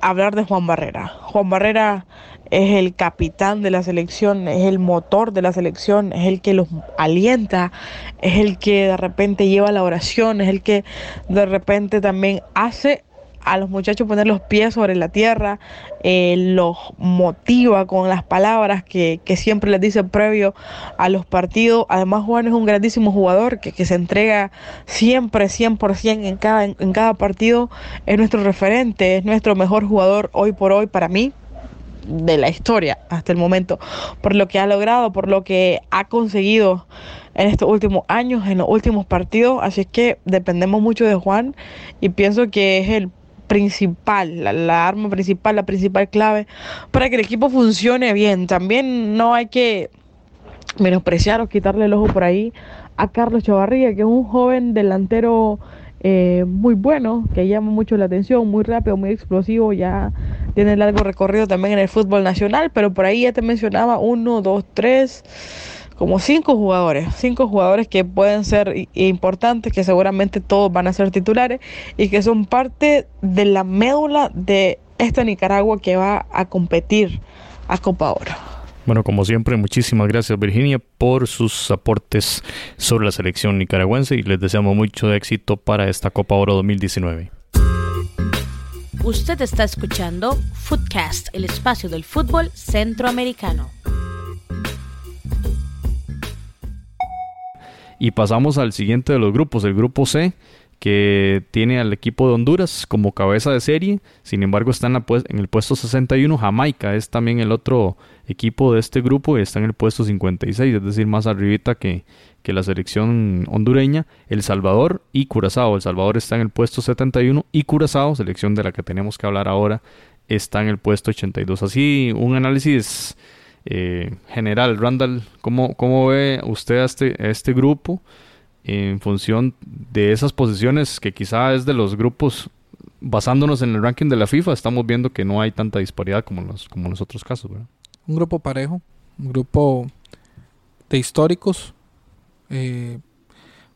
hablar de Juan Barrera. Juan Barrera es el capitán de la selección, es el motor de la selección, es el que los alienta, es el que de repente lleva la oración, es el que de repente también hace a los muchachos poner los pies sobre la tierra, eh, los motiva con las palabras que, siempre les dice previo a los partidos. Además, Juan es un grandísimo jugador que, se entrega siempre 100% en cada, en cada partido. Es nuestro referente, es nuestro mejor jugador hoy por hoy para mí de la historia hasta el momento, por lo que ha logrado, por lo que ha conseguido en estos últimos años, en los últimos partidos. Así es que dependemos mucho de Juan y pienso que es el principal, la, arma principal, la principal clave para que el equipo funcione bien. También no hay que menospreciar o quitarle el ojo por ahí a Carlos Chavarría, que es un joven delantero eh, muy bueno, que llama mucho la atención, muy rápido, muy explosivo, ya tiene largo recorrido también en el fútbol nacional, pero por ahí ya te mencionaba uno, dos, tres, como cinco jugadores, cinco jugadores que pueden ser importantes, que seguramente todos van a ser titulares y que son parte de la médula de esta Nicaragua que va a competir a Copa Oro. Bueno, como siempre, muchísimas gracias Virginia por sus aportes sobre la selección nicaragüense y les deseamos mucho éxito para esta Copa Oro 2019. Usted está escuchando Footcast, el espacio del fútbol centroamericano. Y pasamos al siguiente de los grupos, el grupo C, que tiene al equipo de Honduras como cabeza de serie, sin embargo está en, la en, el puesto 61, Jamaica es también el otro equipo de este grupo y está en el puesto 56, es decir, más arribita que, que la selección hondureña, El Salvador y Curazao. El Salvador está en el puesto 71 y Curazao, selección de la que tenemos que hablar ahora, está en el puesto 82. Así, un análisis eh, general. Randall, ¿cómo, ¿cómo ve usted este, a este grupo? En función de esas posiciones que quizá es de los grupos, basándonos en el ranking de la FIFA, estamos viendo que no hay tanta disparidad como los, como los otros casos. Un grupo parejo, un grupo de históricos. Eh,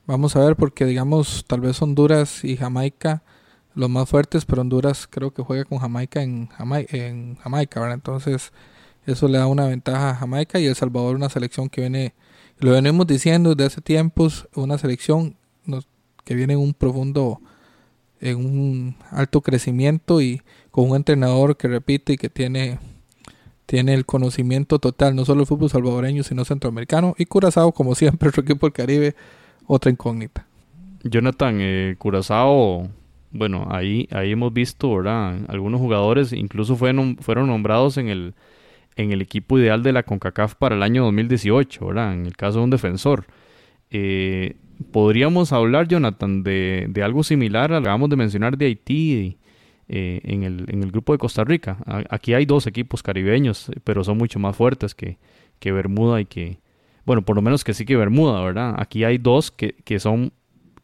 vamos a ver, porque digamos, tal vez Honduras y Jamaica los más fuertes, pero Honduras creo que juega con Jamaica en, en Jamaica, ¿verdad? Entonces, eso le da una ventaja a Jamaica y El Salvador, una selección que viene lo venimos diciendo desde hace tiempos, una selección que viene en un profundo, en un alto crecimiento y con un entrenador que repite y que tiene, tiene el conocimiento total, no solo el fútbol salvadoreño, sino centroamericano. Y Curazao, como siempre, (laughs) otro equipo del Caribe, otra incógnita. Jonathan, eh, Curazao, bueno, ahí, ahí hemos visto, ¿verdad? Algunos jugadores incluso fueron, fueron nombrados en el en el equipo ideal de la CONCACAF para el año 2018, ¿verdad? En el caso de un defensor. Eh, ¿Podríamos hablar, Jonathan, de, de algo similar? Acabamos de mencionar de Haití eh, en, el, en, el, grupo de Costa Rica. aquí hay dos equipos caribeños, pero son mucho más fuertes que, que Bermuda y que... Bueno, por lo menos que sí que Bermuda, ¿verdad? Aquí hay dos que, que son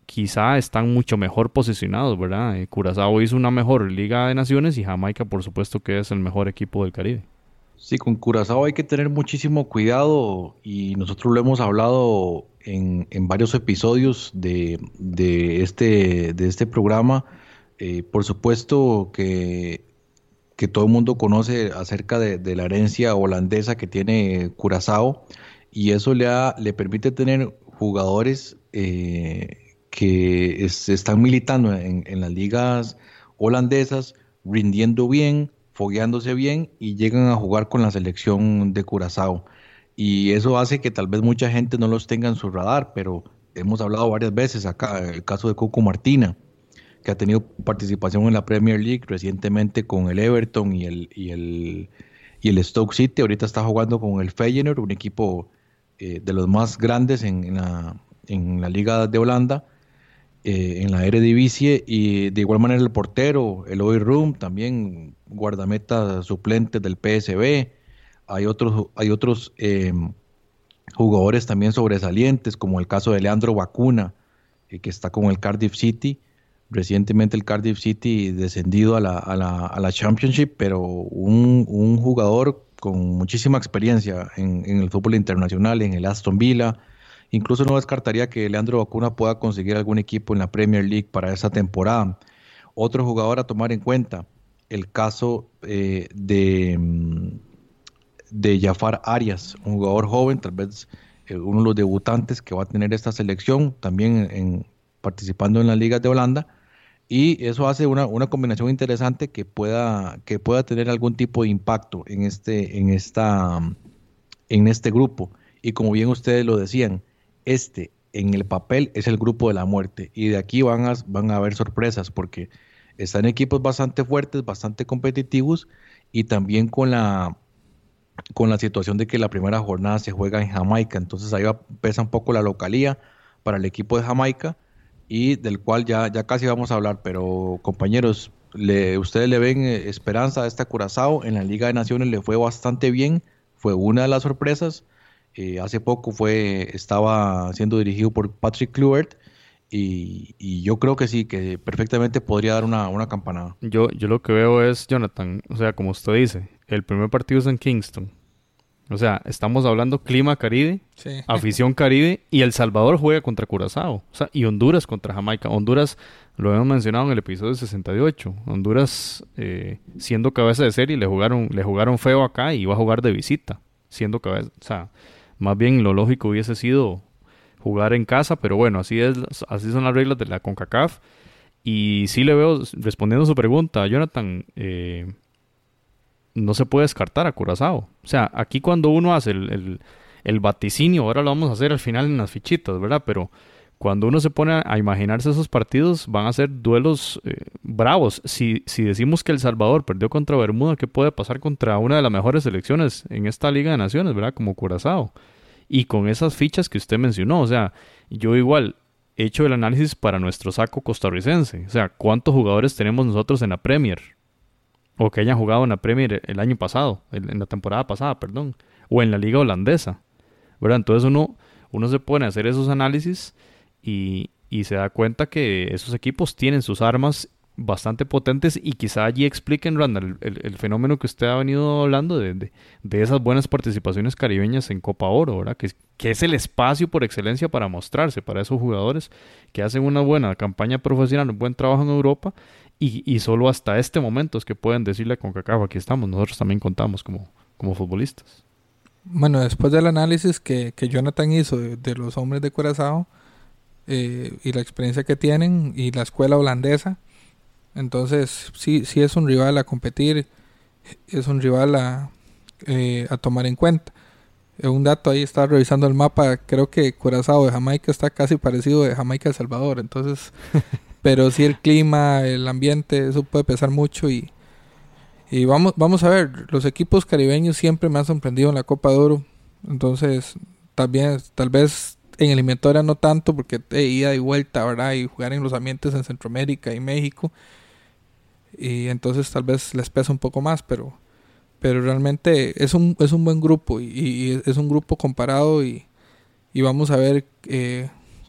quizá están mucho mejor posicionados, ¿verdad? Eh, Curazao hizo una mejor Liga de Naciones y Jamaica, por supuesto, que es el mejor equipo del Caribe. Sí, con Curazao hay que tener muchísimo cuidado y nosotros lo hemos hablado en, varios episodios de, este, de este programa. Eh, por supuesto que, que, todo el mundo conoce acerca de, la herencia holandesa que tiene Curazao y eso le, le permite tener jugadores eh, que están militando en, en las ligas holandesas, rindiendo bien, fogueándose bien y llegan a jugar con la selección de Curazao. Y eso hace que tal vez mucha gente no los tenga en su radar, pero hemos hablado varias veces acá, el caso de Coco Martina, que ha tenido participación en la Premier League recientemente con el Everton y el, y el, y el Stoke City. Ahorita está jugando con el Feyenoord, un equipo eh, de los más grandes en, la, en la Liga de Holanda, eh, en la Eredivisie. Y de igual manera el portero, el Oy Room, también guardameta suplente del PSB. Hay otros, hay otros eh, jugadores también sobresalientes, como el caso de Leandro Vacuna, que está con el Cardiff City recientemente el Cardiff City descendido a la, a la, a la Championship, pero un, un, jugador con muchísima experiencia en, en, el fútbol internacional, en el Aston Villa. Incluso no descartaría que Leandro Vacuna pueda conseguir algún equipo en la Premier League para esa temporada. Otro jugador a tomar en cuenta, el caso eh, de, mm, de Jafar Arias, un jugador joven, tal vez eh, uno de los debutantes que va a tener esta selección, también participando en las ligas de Holanda y eso hace una, una, combinación interesante que pueda, que pueda tener algún tipo de impacto en este, en, esta, en este grupo. Y como bien ustedes lo decían, este en el papel es el grupo de la muerte. Y de aquí van a, van a haber sorpresas porque están equipos bastante fuertes, bastante competitivos y también con la, con la situación de que la primera jornada se juega en Jamaica, entonces ahí va, pesa un poco la localía para el equipo de Jamaica y del cual ya, ya casi vamos a hablar, pero compañeros, le, ustedes le ven eh, esperanza a este Curazao, en la Liga de Naciones le fue bastante bien, fue una de las sorpresas, eh, hace poco fue, estaba siendo dirigido por Patrick Kluivert, y, y, yo creo que sí, que perfectamente podría dar una, una campanada. Yo, yo lo que veo es, Jonathan, o sea, como usted dice, el primer partido es en Kingston, o sea, estamos hablando clima caribe, (laughs) afición caribe y El Salvador juega contra Curazao. O sea, y Honduras contra Jamaica. Honduras, lo hemos mencionado en el episodio 68. Honduras, eh, siendo cabeza de serie, le jugaron, le jugaron feo acá y iba a jugar de visita, siendo cabeza. O sea, más bien lo lógico hubiese sido jugar en casa, pero bueno, así es, así son las reglas de la CONCACAF. Y sí le veo, respondiendo a su pregunta, Jonathan, eh, no se puede descartar a Curazao. O sea, aquí cuando uno hace el, el, vaticinio, ahora lo vamos a hacer al final en las fichitas, ¿verdad? Pero cuando uno se pone a imaginarse esos partidos, van a ser duelos eh, bravos. Si, si decimos que El Salvador perdió contra Bermuda, ¿qué puede pasar contra una de las mejores selecciones en esta Liga de Naciones, ¿verdad? Como Curazao. Y con esas fichas que usted mencionó, o sea, yo igual he hecho el análisis para nuestro saco costarricense. O sea, ¿cuántos jugadores tenemos nosotros en la Premier? o que hayan jugado en la Premier el año pasado, en la temporada pasada, perdón, o en la liga holandesa, ¿verdad? Entonces uno, uno se pone a hacer esos análisis y, se da cuenta que esos equipos tienen sus armas bastante potentes y quizá allí expliquen, Randall, el, fenómeno que usted ha venido hablando de, de, esas buenas participaciones caribeñas en Copa Oro, ¿verdad? Que, que, es el espacio por excelencia para mostrarse para esos jugadores que hacen una buena campaña profesional, un buen trabajo en Europa y, solo hasta este momento es que pueden decirle con Cacao, aquí estamos, nosotros también contamos como, como futbolistas. Bueno, después del análisis que, que Jonathan hizo de, los hombres de Curazao eh, y la experiencia que tienen y la escuela holandesa, entonces sí, sí es un rival a competir, es un rival a, eh, a tomar en cuenta. Eh, un dato ahí, estaba revisando el mapa, creo que Curazao de Jamaica está casi parecido de Jamaica El Salvador, entonces (laughs) pero sí el clima, el ambiente, eso puede pesar mucho y, y vamos, vamos a ver, los equipos caribeños siempre me han sorprendido en la Copa de Oro, entonces también, tal vez en eliminatoria no tanto porque he ida y vuelta, ¿verdad? Y jugar en los ambientes en Centroamérica y México, y entonces tal vez les pesa un poco más, pero pero realmente es un, es un buen grupo y, es un grupo comparado y, y vamos a ver eh,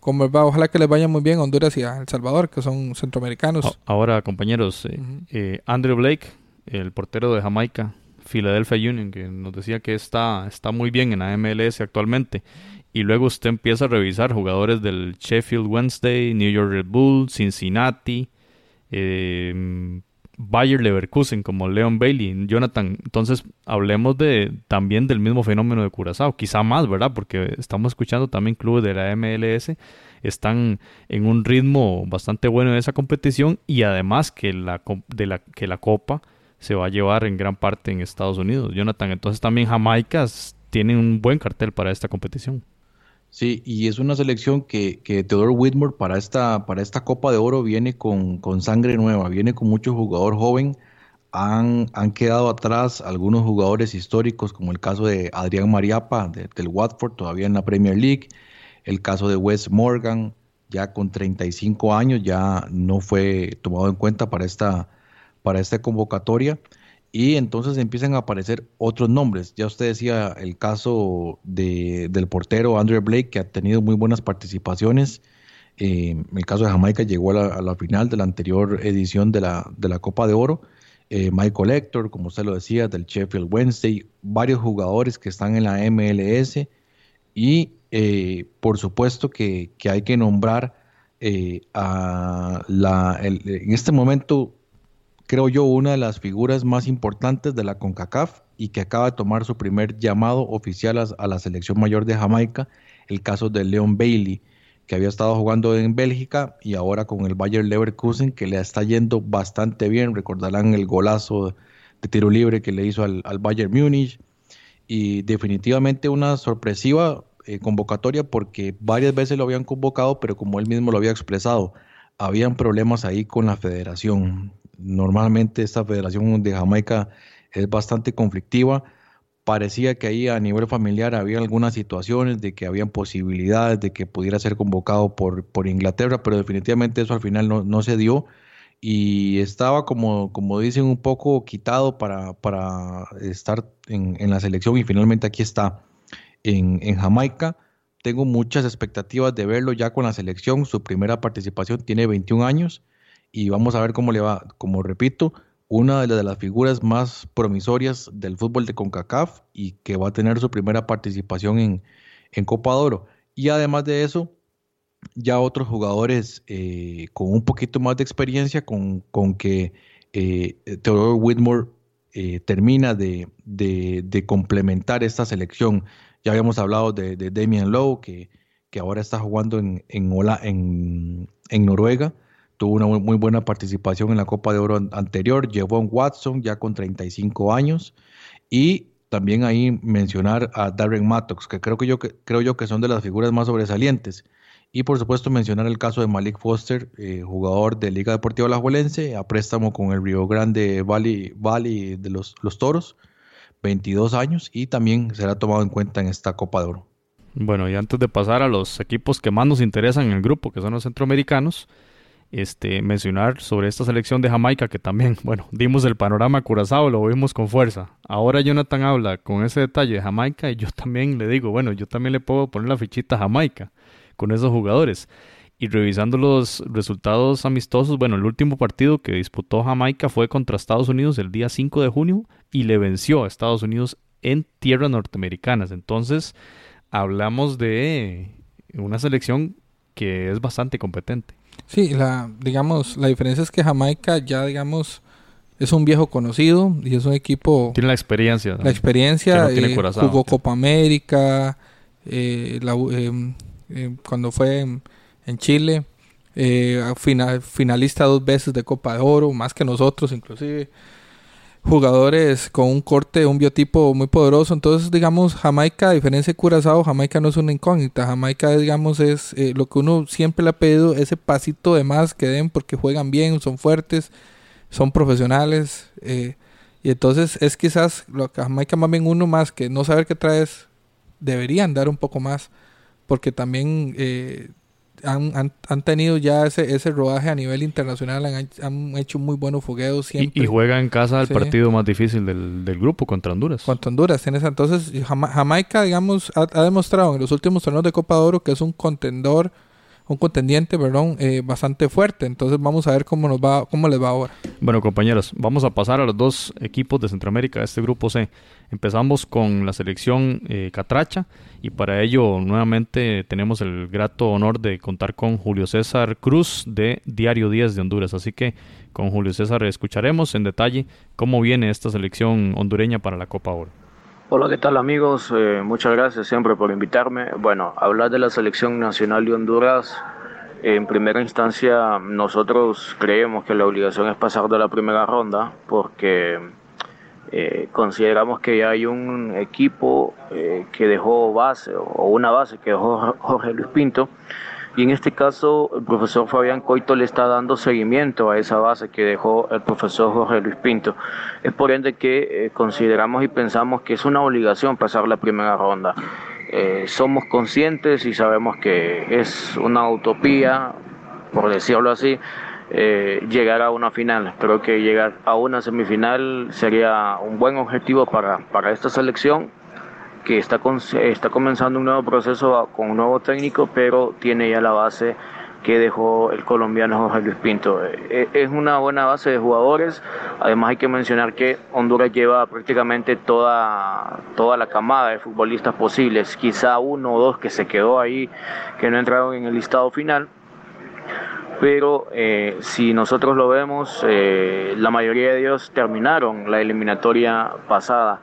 Ojalá que les vaya muy bien a Honduras y a El Salvador, que son centroamericanos. Ahora, compañeros, eh, eh, Andrew Blake, el portero de Jamaica, Philadelphia Union, que nos decía que está, está muy bien en la MLS actualmente. Y luego usted empieza a revisar jugadores del Sheffield Wednesday, New York Red Bull, Cincinnati, eh, Bayer Leverkusen como Leon Bailey, Jonathan. Entonces, hablemos de también del mismo fenómeno de Curazao, quizá más, ¿verdad? Porque estamos escuchando también clubes de la MLS están en un ritmo bastante bueno en esa competición y además que la de la que la copa se va a llevar en gran parte en Estados Unidos. Jonathan, entonces también Jamaica tiene un buen cartel para esta competición. Sí, y es una selección que, que Whitmore para esta, para esta Copa de Oro viene con, con sangre nueva, viene con mucho jugador joven. Han, han, quedado atrás algunos jugadores históricos, como el caso de Adrián Mariapa del Watford, todavía en la Premier League, el caso de Wes Morgan, ya con 35 años, ya no fue tomado en cuenta para esta, para esta convocatoria y entonces empiezan a aparecer otros nombres. Ya usted decía el caso de, del portero Andrew Blake, que ha tenido muy buenas participaciones. Eh, el caso de Jamaica llegó a la, final de la anterior edición de la, de la Copa de Oro. Eh, Michael Hector, como usted lo decía, del Sheffield Wednesday, varios jugadores que están en la MLS y eh, por supuesto que, que, hay que nombrar a la, en este momento creo yo, una de las figuras más importantes de la CONCACAF y que acaba de tomar su primer llamado oficial a, la selección mayor de Jamaica, el caso de Leon Bailey, que había estado jugando en Bélgica y ahora con el Bayer Leverkusen, que le está yendo bastante bien. Recordarán el golazo de tiro libre que le hizo al, al Bayern Múnich. Y definitivamente una sorpresiva eh, convocatoria porque varias veces lo habían convocado, pero como él mismo lo había expresado, habían problemas ahí con la federación. Normalmente esta federación de Jamaica es bastante conflictiva. Parecía que ahí a nivel familiar había algunas situaciones de que habían posibilidades de que pudiera ser convocado por, por Inglaterra, pero definitivamente eso al final no, se dio y estaba como, como dicen un poco quitado para, para estar en, en, la selección y finalmente aquí está en, en Jamaica. Tengo muchas expectativas de verlo ya con la selección. Su primera participación tiene 21 años y vamos a ver cómo le va. Como repito, una de las figuras más promisorias del fútbol de CONCACAF y que va a tener su primera participación en, en Copa de Oro. Y además de eso, ya otros jugadores eh, con un poquito más de experiencia, con, con que eh, Theodore Whitmore eh, termina de, de, complementar esta selección. Ya habíamos hablado de, Damian Lowe, que, que ahora está jugando en, en, en, en Noruega tuvo una muy buena participación en la Copa de Oro anterior, Jevon Watson ya con 35 años y también ahí mencionar a Darren Mattox, que creo, que yo, que, creo yo que son de las figuras más sobresalientes. Y por supuesto mencionar el caso de Malik Foster, eh, jugador de Liga Deportiva Alajuelense, a préstamo con el Río Grande Valley, Valley de los, los Toros, 22 años, y también será tomado en cuenta en esta Copa de Oro. Bueno, y antes de pasar a los equipos que más nos interesan en el grupo, que son los centroamericanos, este, mencionar sobre esta selección de Jamaica que también, (laughs) bueno, dimos el panorama Curazao, lo vimos con fuerza. Ahora Jonathan habla con ese detalle de Jamaica y yo también le digo, bueno, yo también le puedo poner la fichita a Jamaica con esos jugadores. Y revisando los resultados amistosos, bueno, el último partido que disputó Jamaica fue contra Estados Unidos el día 5 de junio y le venció a Estados Unidos en tierras norteamericanas. Entonces, hablamos de una selección que es bastante competente. Sí, la, digamos, la diferencia es que Jamaica ya, digamos, es un viejo conocido y es un equipo... Tiene la experiencia. La experiencia, eh, jugó Copa América, eh, em, em, cuando fue en, Chile, eh, final, finalista dos veces de Copa de Oro, más que nosotros inclusive jugadores con un corte, un biotipo muy poderoso. Entonces, digamos, Jamaica, a diferencia de Curazao, Jamaica no es una incógnita. Jamaica, digamos, es eh, lo que uno siempre le ha pedido, ese pasito de más que den porque juegan bien, son fuertes, son profesionales. Eh, y entonces es quizás lo que Jamaica más bien uno más que no saber qué traes, deberían dar un poco más. Porque también eh, han, han, tenido ya ese, ese rodaje a nivel internacional, han, hecho muy buenos fogueos siempre. Y, juega en casa el partido más difícil del, grupo contra Honduras. Contra Honduras, tienes entonces Jamaica, digamos, ha, ha, demostrado en los últimos torneos de Copa de Oro que es un contendor un contendiente, perdón, eh, bastante fuerte. Entonces vamos a ver cómo nos va, cómo les va ahora. Bueno, compañeros, vamos a pasar a los dos equipos de Centroamérica este grupo C. Empezamos con la selección eh, Catracha y para ello nuevamente tenemos el grato honor de contar con Julio César Cruz de Diario 10 de Honduras. Así que con Julio César escucharemos en detalle cómo viene esta selección hondureña para la Copa Oro. Hola, ¿qué tal amigos? Eh, muchas gracias siempre por invitarme. Bueno, hablar de la selección nacional de Honduras, en primera instancia nosotros creemos que la obligación es pasar de la primera ronda porque Eh, consideramos que hay un equipo eh, que dejó base o una base que dejó Jorge Luis Pinto y en este caso el profesor Fabián Coito le está dando seguimiento a esa base que dejó el profesor Jorge Luis Pinto. Es por ende que eh, consideramos y pensamos que es una obligación pasar la primera ronda. somos conscientes y sabemos que es una utopía, por decirlo así, eh, llegar a una final. Creo que llegar a una semifinal sería un buen objetivo para, para esta selección que está, está comenzando un nuevo proceso con un nuevo técnico, pero tiene ya la base que dejó el colombiano Jorge Luis Pinto. Eh, es una buena base de jugadores, además hay que mencionar que Honduras lleva prácticamente toda, toda la camada de futbolistas posibles, quizá uno o dos que se quedó ahí, que no entraron en el listado final, pero eh, si nosotros lo vemos, eh, la mayoría de ellos terminaron la eliminatoria pasada,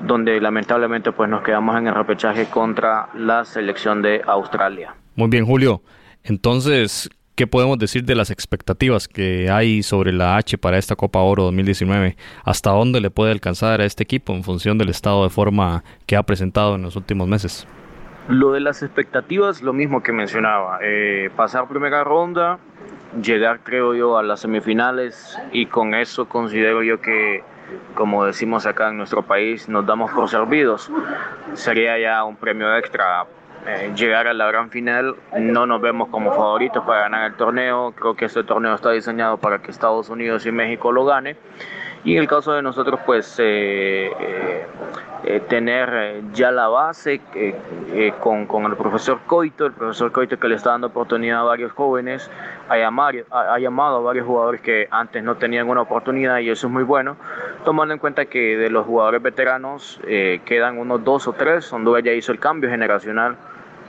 donde lamentablemente pues nos quedamos en el repechaje contra la selección de Australia. Muy bien, Julio. Entonces, ¿qué podemos decir de las expectativas que hay sobre la H para esta Copa Oro 2019? ¿Hasta dónde le puede alcanzar a este equipo en función del estado de forma que ha presentado en los últimos meses? Lo de las expectativas, lo mismo que mencionaba, eh, pasar primera ronda, llegar creo yo a las semifinales y con eso considero yo que como decimos acá en nuestro país nos damos por servidos. Sería ya un premio extra eh, llegar a la gran final. No nos vemos como favoritos para ganar el torneo. Creo que este torneo está diseñado para que Estados Unidos y México lo gane y en el caso de nosotros, pues eh, eh, eh, tener ya la base con, con, el profesor Coito, el profesor Coito que le está dando oportunidad a varios jóvenes, ha llamado, ha, llamado a varios jugadores que antes no tenían una oportunidad y eso es muy bueno, tomando en cuenta que de los jugadores veteranos quedan unos dos o tres, Honduras ya hizo el cambio generacional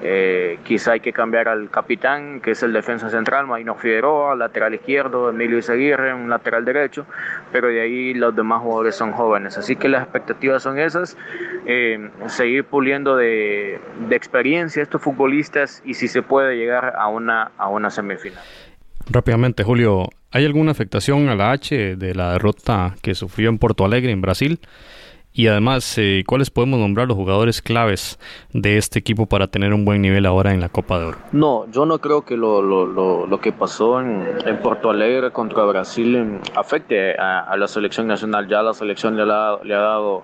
eh, quizá hay que cambiar al capitán, que es el defensa central, Maino Figueroa, lateral izquierdo, Emilio Izaguirre, un lateral derecho, pero de ahí los demás jugadores son jóvenes. Así que las expectativas son esas, eh, seguir puliendo de, experiencia estos futbolistas y si se puede llegar a una, a una semifinal. Rápidamente, Julio, ¿hay alguna afectación a la H de la derrota que sufrió en Porto Alegre, en Brasil? Y además, eh, ¿cuáles podemos nombrar los jugadores claves de este equipo para tener un buen nivel ahora en la Copa de Oro? No, yo no creo que lo, lo, lo, lo que pasó en, en, Porto Alegre contra Brasil em, afecte a, la selección nacional. Ya la selección le ha, le ha dado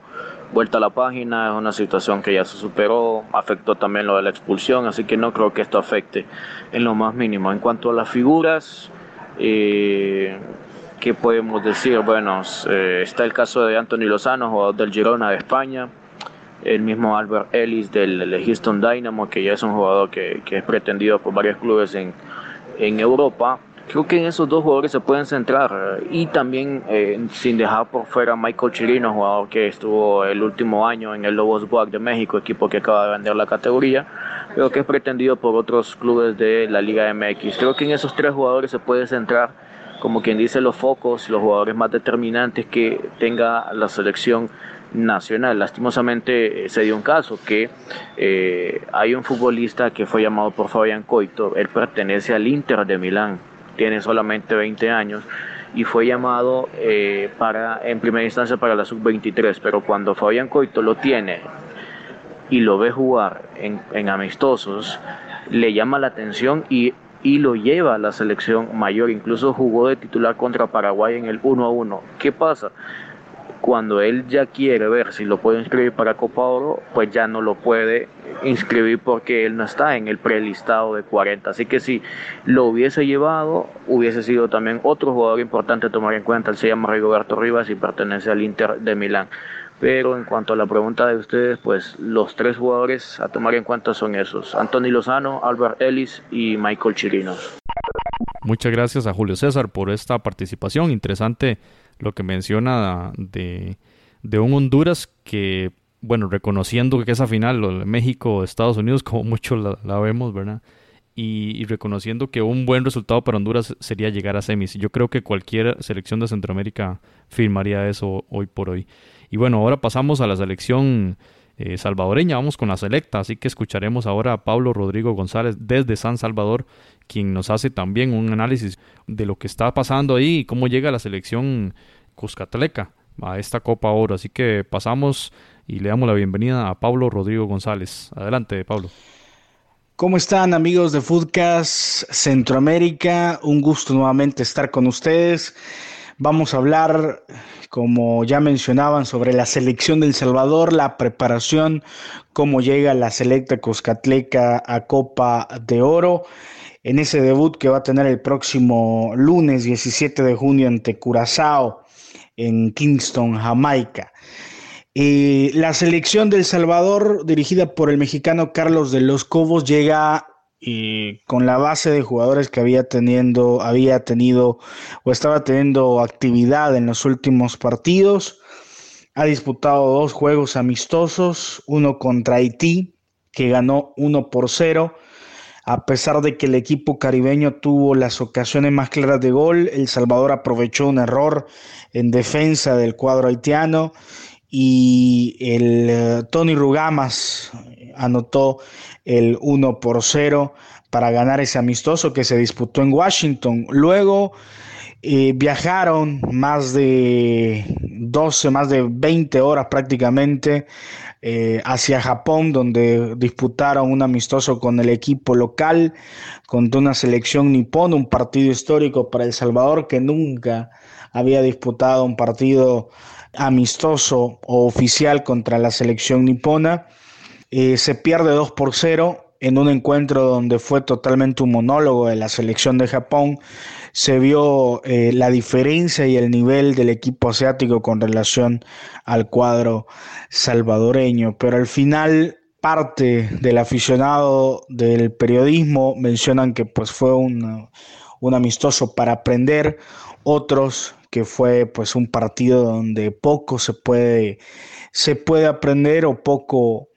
vuelta a la página, es una situación que ya se superó, afectó también lo de la expulsión, así que no creo que esto afecte en lo más mínimo. En cuanto a las figuras, eh, ¿Qué podemos decir? Bueno, eh, está el caso de Anthony Lozano, jugador del Girona de España, el mismo Albert Ellis del, Houston Dynamo, que ya es un jugador que, es pretendido por varios clubes en, en, Europa. Creo que en esos dos jugadores se pueden centrar y también eh, sin dejar por fuera Michael Chirino, jugador que estuvo el último año en el Lobos Buac de México, equipo que acaba de vender la categoría, pero que es pretendido por otros clubes de la Liga MX. Creo que en esos tres jugadores se puede centrar como quien dice, los focos, los jugadores más determinantes que tenga la selección nacional. Lastimosamente eh, se dio un caso que eh, hay un futbolista que fue llamado por Fabián Coito, él pertenece al Inter de Milán, tiene solamente 20 años y fue llamado eh, para en primera instancia para la sub-23, pero cuando Fabián Coito lo tiene y lo ve jugar en, en amistosos, le llama la atención y y lo lleva a la selección mayor. Incluso jugó de titular contra Paraguay en el 1 a 1. ¿Qué pasa? Cuando él ya quiere ver si lo puede inscribir para Copa Oro, pues ya no lo puede inscribir porque él no está en el prelistado de 40. Así que si lo hubiese llevado, hubiese sido también otro jugador importante a tomar en cuenta. Él se llama Rigoberto Rivas y pertenece al Inter de Milán. Pero en cuanto a la pregunta de ustedes, pues los tres jugadores a tomar en cuenta son esos: Anthony Lozano, Albert Ellis y Michael Chirino. Muchas gracias a Julio César por esta participación. Interesante lo que menciona de, un Honduras que, bueno, reconociendo que esa final, México-Estados Unidos, como mucho la, vemos, ¿verdad? Y, y, reconociendo que un buen resultado para Honduras sería llegar a semis. Yo creo que cualquier selección de Centroamérica firmaría eso hoy por hoy. Y bueno, ahora pasamos a la selección eh, salvadoreña, vamos con la selecta, así que escucharemos ahora a Pablo Rodrigo González desde San Salvador, quien nos hace también un análisis de lo que está pasando ahí y cómo llega la selección cuscatleca a esta Copa Oro. Así que pasamos y le damos la bienvenida a Pablo Rodrigo González. Adelante, Pablo. ¿Cómo están amigos de Foodcast Centroamérica? Un gusto nuevamente estar con ustedes. Vamos a hablar, como ya mencionaban, sobre la selección del Salvador, la preparación, cómo llega la selecta Cuscatleca a Copa de Oro en ese debut que va a tener el próximo lunes 17 de junio ante Curazao en Kingston, Jamaica. Eh, la selección del Salvador, dirigida por el mexicano Carlos de los Cobos, llega eh, con la base de jugadores que había, teniendo, había tenido o estaba teniendo actividad en los últimos partidos. Ha disputado dos juegos amistosos, uno contra Haití, que ganó 1 por 0. A pesar de que el equipo caribeño tuvo las ocasiones más claras de gol, El Salvador aprovechó un error en defensa del cuadro haitiano y el eh, Tony Rugamas anotó el 1 por 0 para ganar ese amistoso que se disputó en Washington. Luego eh, viajaron más de 12, más de 20 horas prácticamente eh, hacia Japón, donde disputaron un amistoso con el equipo local, contra una selección nipona, un partido histórico para El Salvador que nunca había disputado un partido amistoso o oficial contra la selección nipona. Eh, se pierde 2 por 0 en un encuentro donde fue totalmente un monólogo de la selección de Japón. Se vio eh, la diferencia y el nivel del equipo asiático con relación al cuadro salvadoreño, pero al final parte del aficionado del periodismo mencionan que pues fue un, un amistoso para aprender, otros que fue pues un partido donde poco se puede, se puede aprender o poco,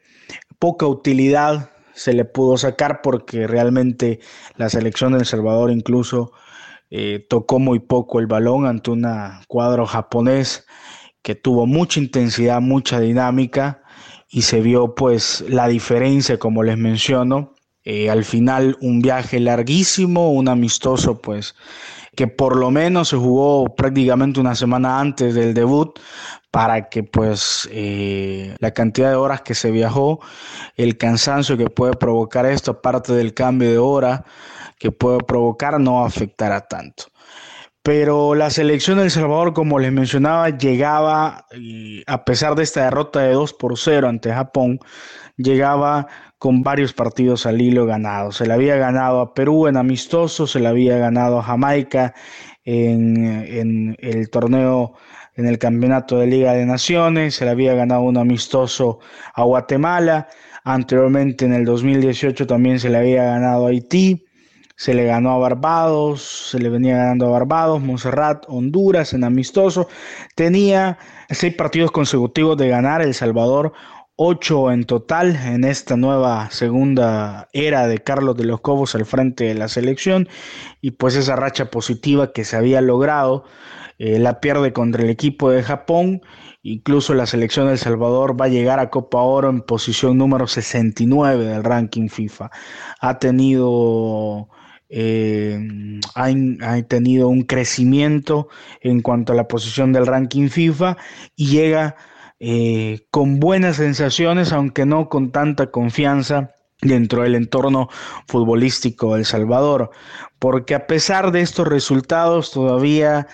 poca utilidad se le pudo sacar porque realmente la selección de El Salvador incluso eh, tocó muy poco el balón ante un cuadro japonés que tuvo mucha intensidad, mucha dinámica y se vio pues la diferencia como les menciono. Eh, al final un viaje larguísimo, un amistoso pues que por lo menos se jugó prácticamente una semana antes del debut para que pues eh, la cantidad de horas que se viajó, el cansancio que puede provocar esto, aparte del cambio de hora que puede provocar, no afectará tanto. Pero la selección de El Salvador, como les mencionaba, llegaba, a pesar de esta derrota de 2 por 0 ante Japón, llegaba con varios partidos al hilo ganados. Se le había ganado a Perú en amistoso, se le había ganado a Jamaica en, el torneo, en el campeonato de Liga de Naciones, se le había ganado un amistoso a Guatemala, anteriormente en el 2018 también se le había ganado a Haití, se le ganó a Barbados, se le venía ganando a Barbados, Montserrat, Honduras en amistoso, tenía seis partidos consecutivos de ganar El Salvador, ocho en total en esta nueva segunda era de Carlos de los Cobos al frente de la selección. Y pues esa racha positiva que se había logrado eh, la pierde contra el equipo de Japón. Incluso la selección de El Salvador va a llegar a Copa Oro en posición número 69 del ranking FIFA. Ha tenido eh, ha, tenido un crecimiento en cuanto a la posición del ranking FIFA y llega eh, con buenas sensaciones, aunque no con tanta confianza dentro del entorno futbolístico de El Salvador, porque a pesar de estos resultados todavía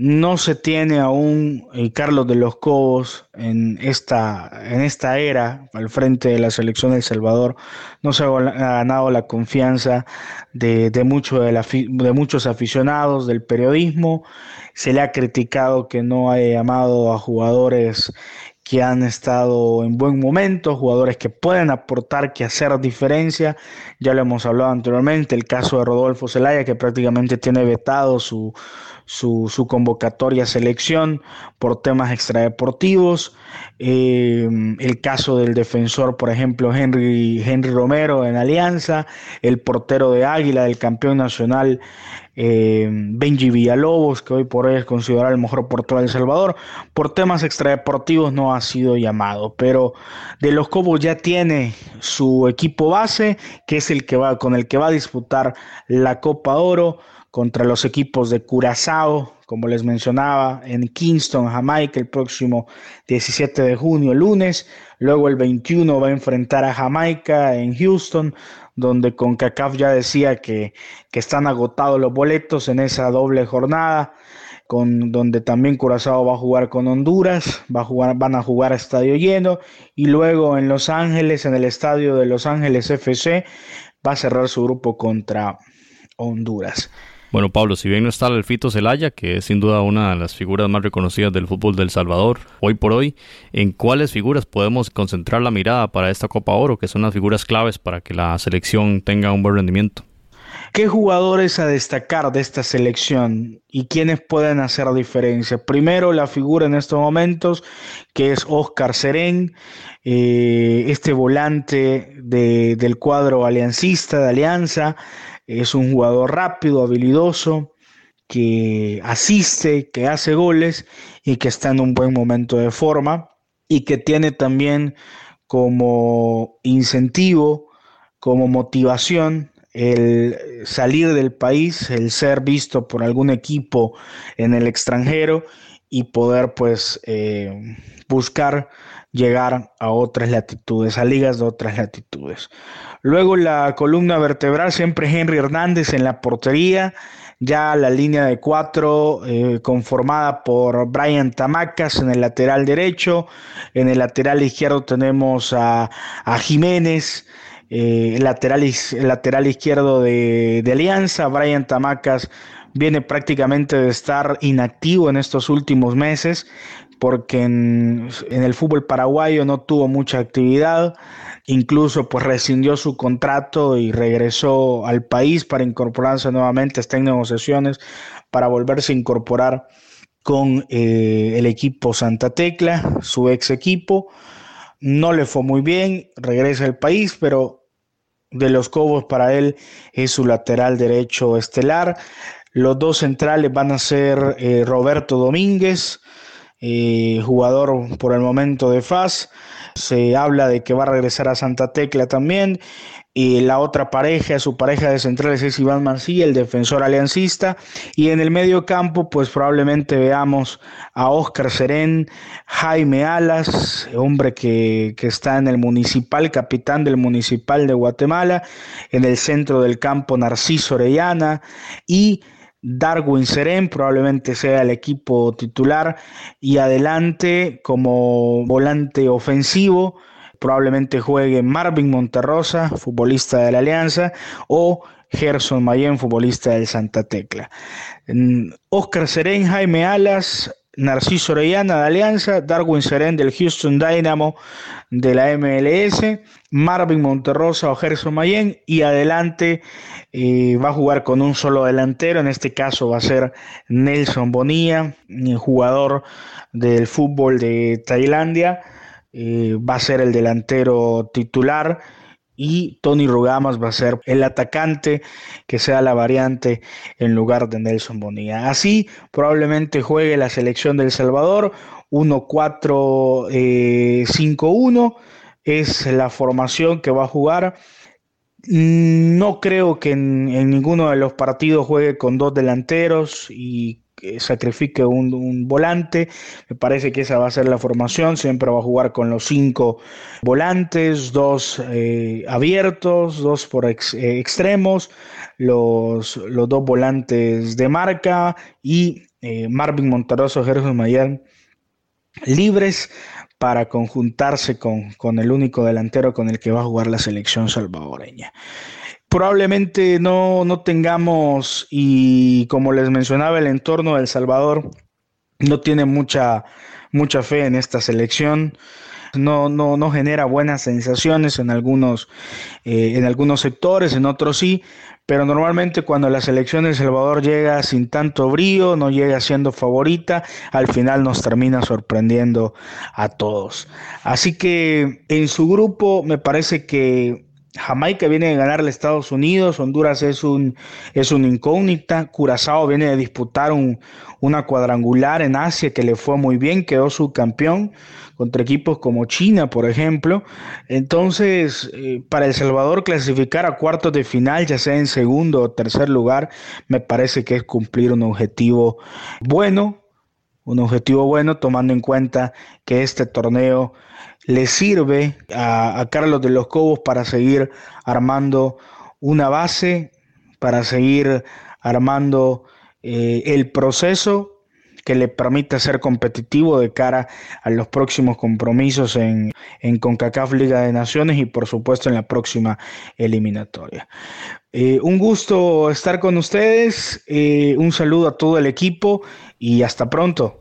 no se tiene aún Carlos de los Cobos en esta, en esta era al frente de la selección de El Salvador, no se ha ganado la confianza de, de, de muchos aficionados del periodismo, se le ha criticado que no haya llamado a jugadores que han estado en buen momento, jugadores que pueden aportar, que hacer diferencia. Ya lo hemos hablado anteriormente, el caso de Rodolfo Zelaya, que prácticamente tiene vetado su, su, convocatoria selección por temas extradeportivos. Eh, el caso del defensor, por ejemplo, Henry, Henry Romero en Alianza, el portero de Águila, del campeón nacional eh, Benji Villalobos, que hoy por hoy es considerado el mejor portero de El Salvador, por temas extradeportivos no ha sido llamado, pero de los Cobos ya tiene su equipo base, que es el que va con el que va a disputar la Copa Oro contra los equipos de Curazao, como les mencionaba, en Kingston, Jamaica, el próximo 17 de junio, lunes. Luego el 21 va a enfrentar a Jamaica en Houston, donde CONCACAF ya decía que, que están agotados los boletos en esa doble jornada con, donde también Curazao va a jugar con Honduras, va a jugar, van a jugar a estadio lleno, y luego en Los Ángeles, en el estadio de Los Ángeles FC, va a cerrar su grupo contra Honduras. Bueno, Pablo, si bien no está el Fito Celaya, que es sin duda una de las figuras más reconocidas del fútbol del Salvador, hoy por hoy, ¿en cuáles figuras podemos concentrar la mirada para esta Copa Oro, que son las figuras claves para que la selección tenga un buen rendimiento? ¿Qué jugadores a destacar de esta selección y quiénes pueden hacer diferencia? Primero, la figura en estos momentos, que es Oscar Serén, eh, este volante del cuadro aliancista de Alianza, es un jugador rápido, habilidoso, que asiste, que hace goles y que está en un buen momento de forma y que tiene también como incentivo, como motivación el salir del país, el ser visto por algún equipo en el extranjero y poder pues eh, buscar llegar a otras latitudes, a ligas de otras latitudes. Luego la columna vertebral, siempre Henry Hernández en la portería, ya la línea de cuatro eh, conformada por Brian Tamacas en el lateral derecho, en el lateral izquierdo tenemos a, a Jiménez, eh, lateral, lateral izquierdo de, Alianza. Brian Tamacas viene prácticamente de estar inactivo en estos últimos meses porque en, el fútbol paraguayo no tuvo mucha actividad, incluso pues rescindió su contrato y regresó al país para incorporarse nuevamente, está en negociaciones para volverse a incorporar con eh, el equipo Santa Tecla, su ex equipo. No le fue muy bien, regresa al país, pero de los Cobos para él es su lateral derecho estelar. Los dos centrales van a ser eh, Roberto Domínguez, eh, jugador por el momento de FAS. Se habla de que va a regresar a Santa Tecla también. Y la otra pareja, su pareja de centrales es Iván Mancilla, el defensor aliancista. Y en el medio campo, pues probablemente veamos a Óscar Serén, Jaime Alas, hombre que, que está en el municipal, capitán del municipal de Guatemala. En el centro del campo, Narciso Orellana. Y Darwin Serén probablemente sea el equipo titular. Y adelante, como volante ofensivo, probablemente juegue Marvin Monterrosa, futbolista de la Alianza, o Gerson Mayen, futbolista del Santa Tecla. Oscar Serén, Jaime Alas, Narciso Orellana de Alianza, Darwin Serén del Houston Dynamo de la MLS, Marvin Monterrosa o Gerson Mayen y adelante eh, va a jugar con un solo delantero, en este caso va a ser Nelson Bonilla, jugador del fútbol de Tailandia eh, va a ser el delantero titular y Tony Rugamas va a ser el atacante que sea la variante en lugar de Nelson Bonilla. Así probablemente juegue la selección del Salvador 1-4-5-1 es la formación que va a jugar. No creo que en, en, ninguno de los partidos juegue con dos delanteros y sacrifique un, volante. Me parece que esa va a ser la formación. Siempre va a jugar con los cinco volantes, dos eh, abiertos, dos por eh, extremos, los, los, dos volantes de marca y eh, Marvin Montaroso, Gerson Mayer libres para conjuntarse con, con el único delantero con el que va a jugar la selección salvadoreña probablemente no, no tengamos, y como les mencionaba, el entorno de El Salvador no tiene mucha, mucha fe en esta selección. No, no, no genera buenas sensaciones en algunos, eh, en algunos sectores, en otros sí, pero normalmente cuando la selección de El Salvador llega sin tanto brío, no llega siendo favorita, al final nos termina sorprendiendo a todos. Así que en su grupo me parece que Jamaica viene de ganar a Estados Unidos, Honduras es un, es una incógnita, Curazao viene de disputar un, una cuadrangular en Asia que le fue muy bien, quedó subcampeón contra equipos como China, por ejemplo. Entonces, eh, para El Salvador clasificar a cuartos de final, ya sea en segundo o tercer lugar, me parece que es cumplir un objetivo bueno, un objetivo bueno tomando en cuenta que este torneo le sirve a, Carlos de los Cobos para seguir armando una base, para seguir armando eh, el proceso que le permita ser competitivo de cara a los próximos compromisos en, en CONCACAF Liga de Naciones y por supuesto en la próxima eliminatoria. Eh, un gusto estar con ustedes, eh, un saludo a todo el equipo y hasta pronto.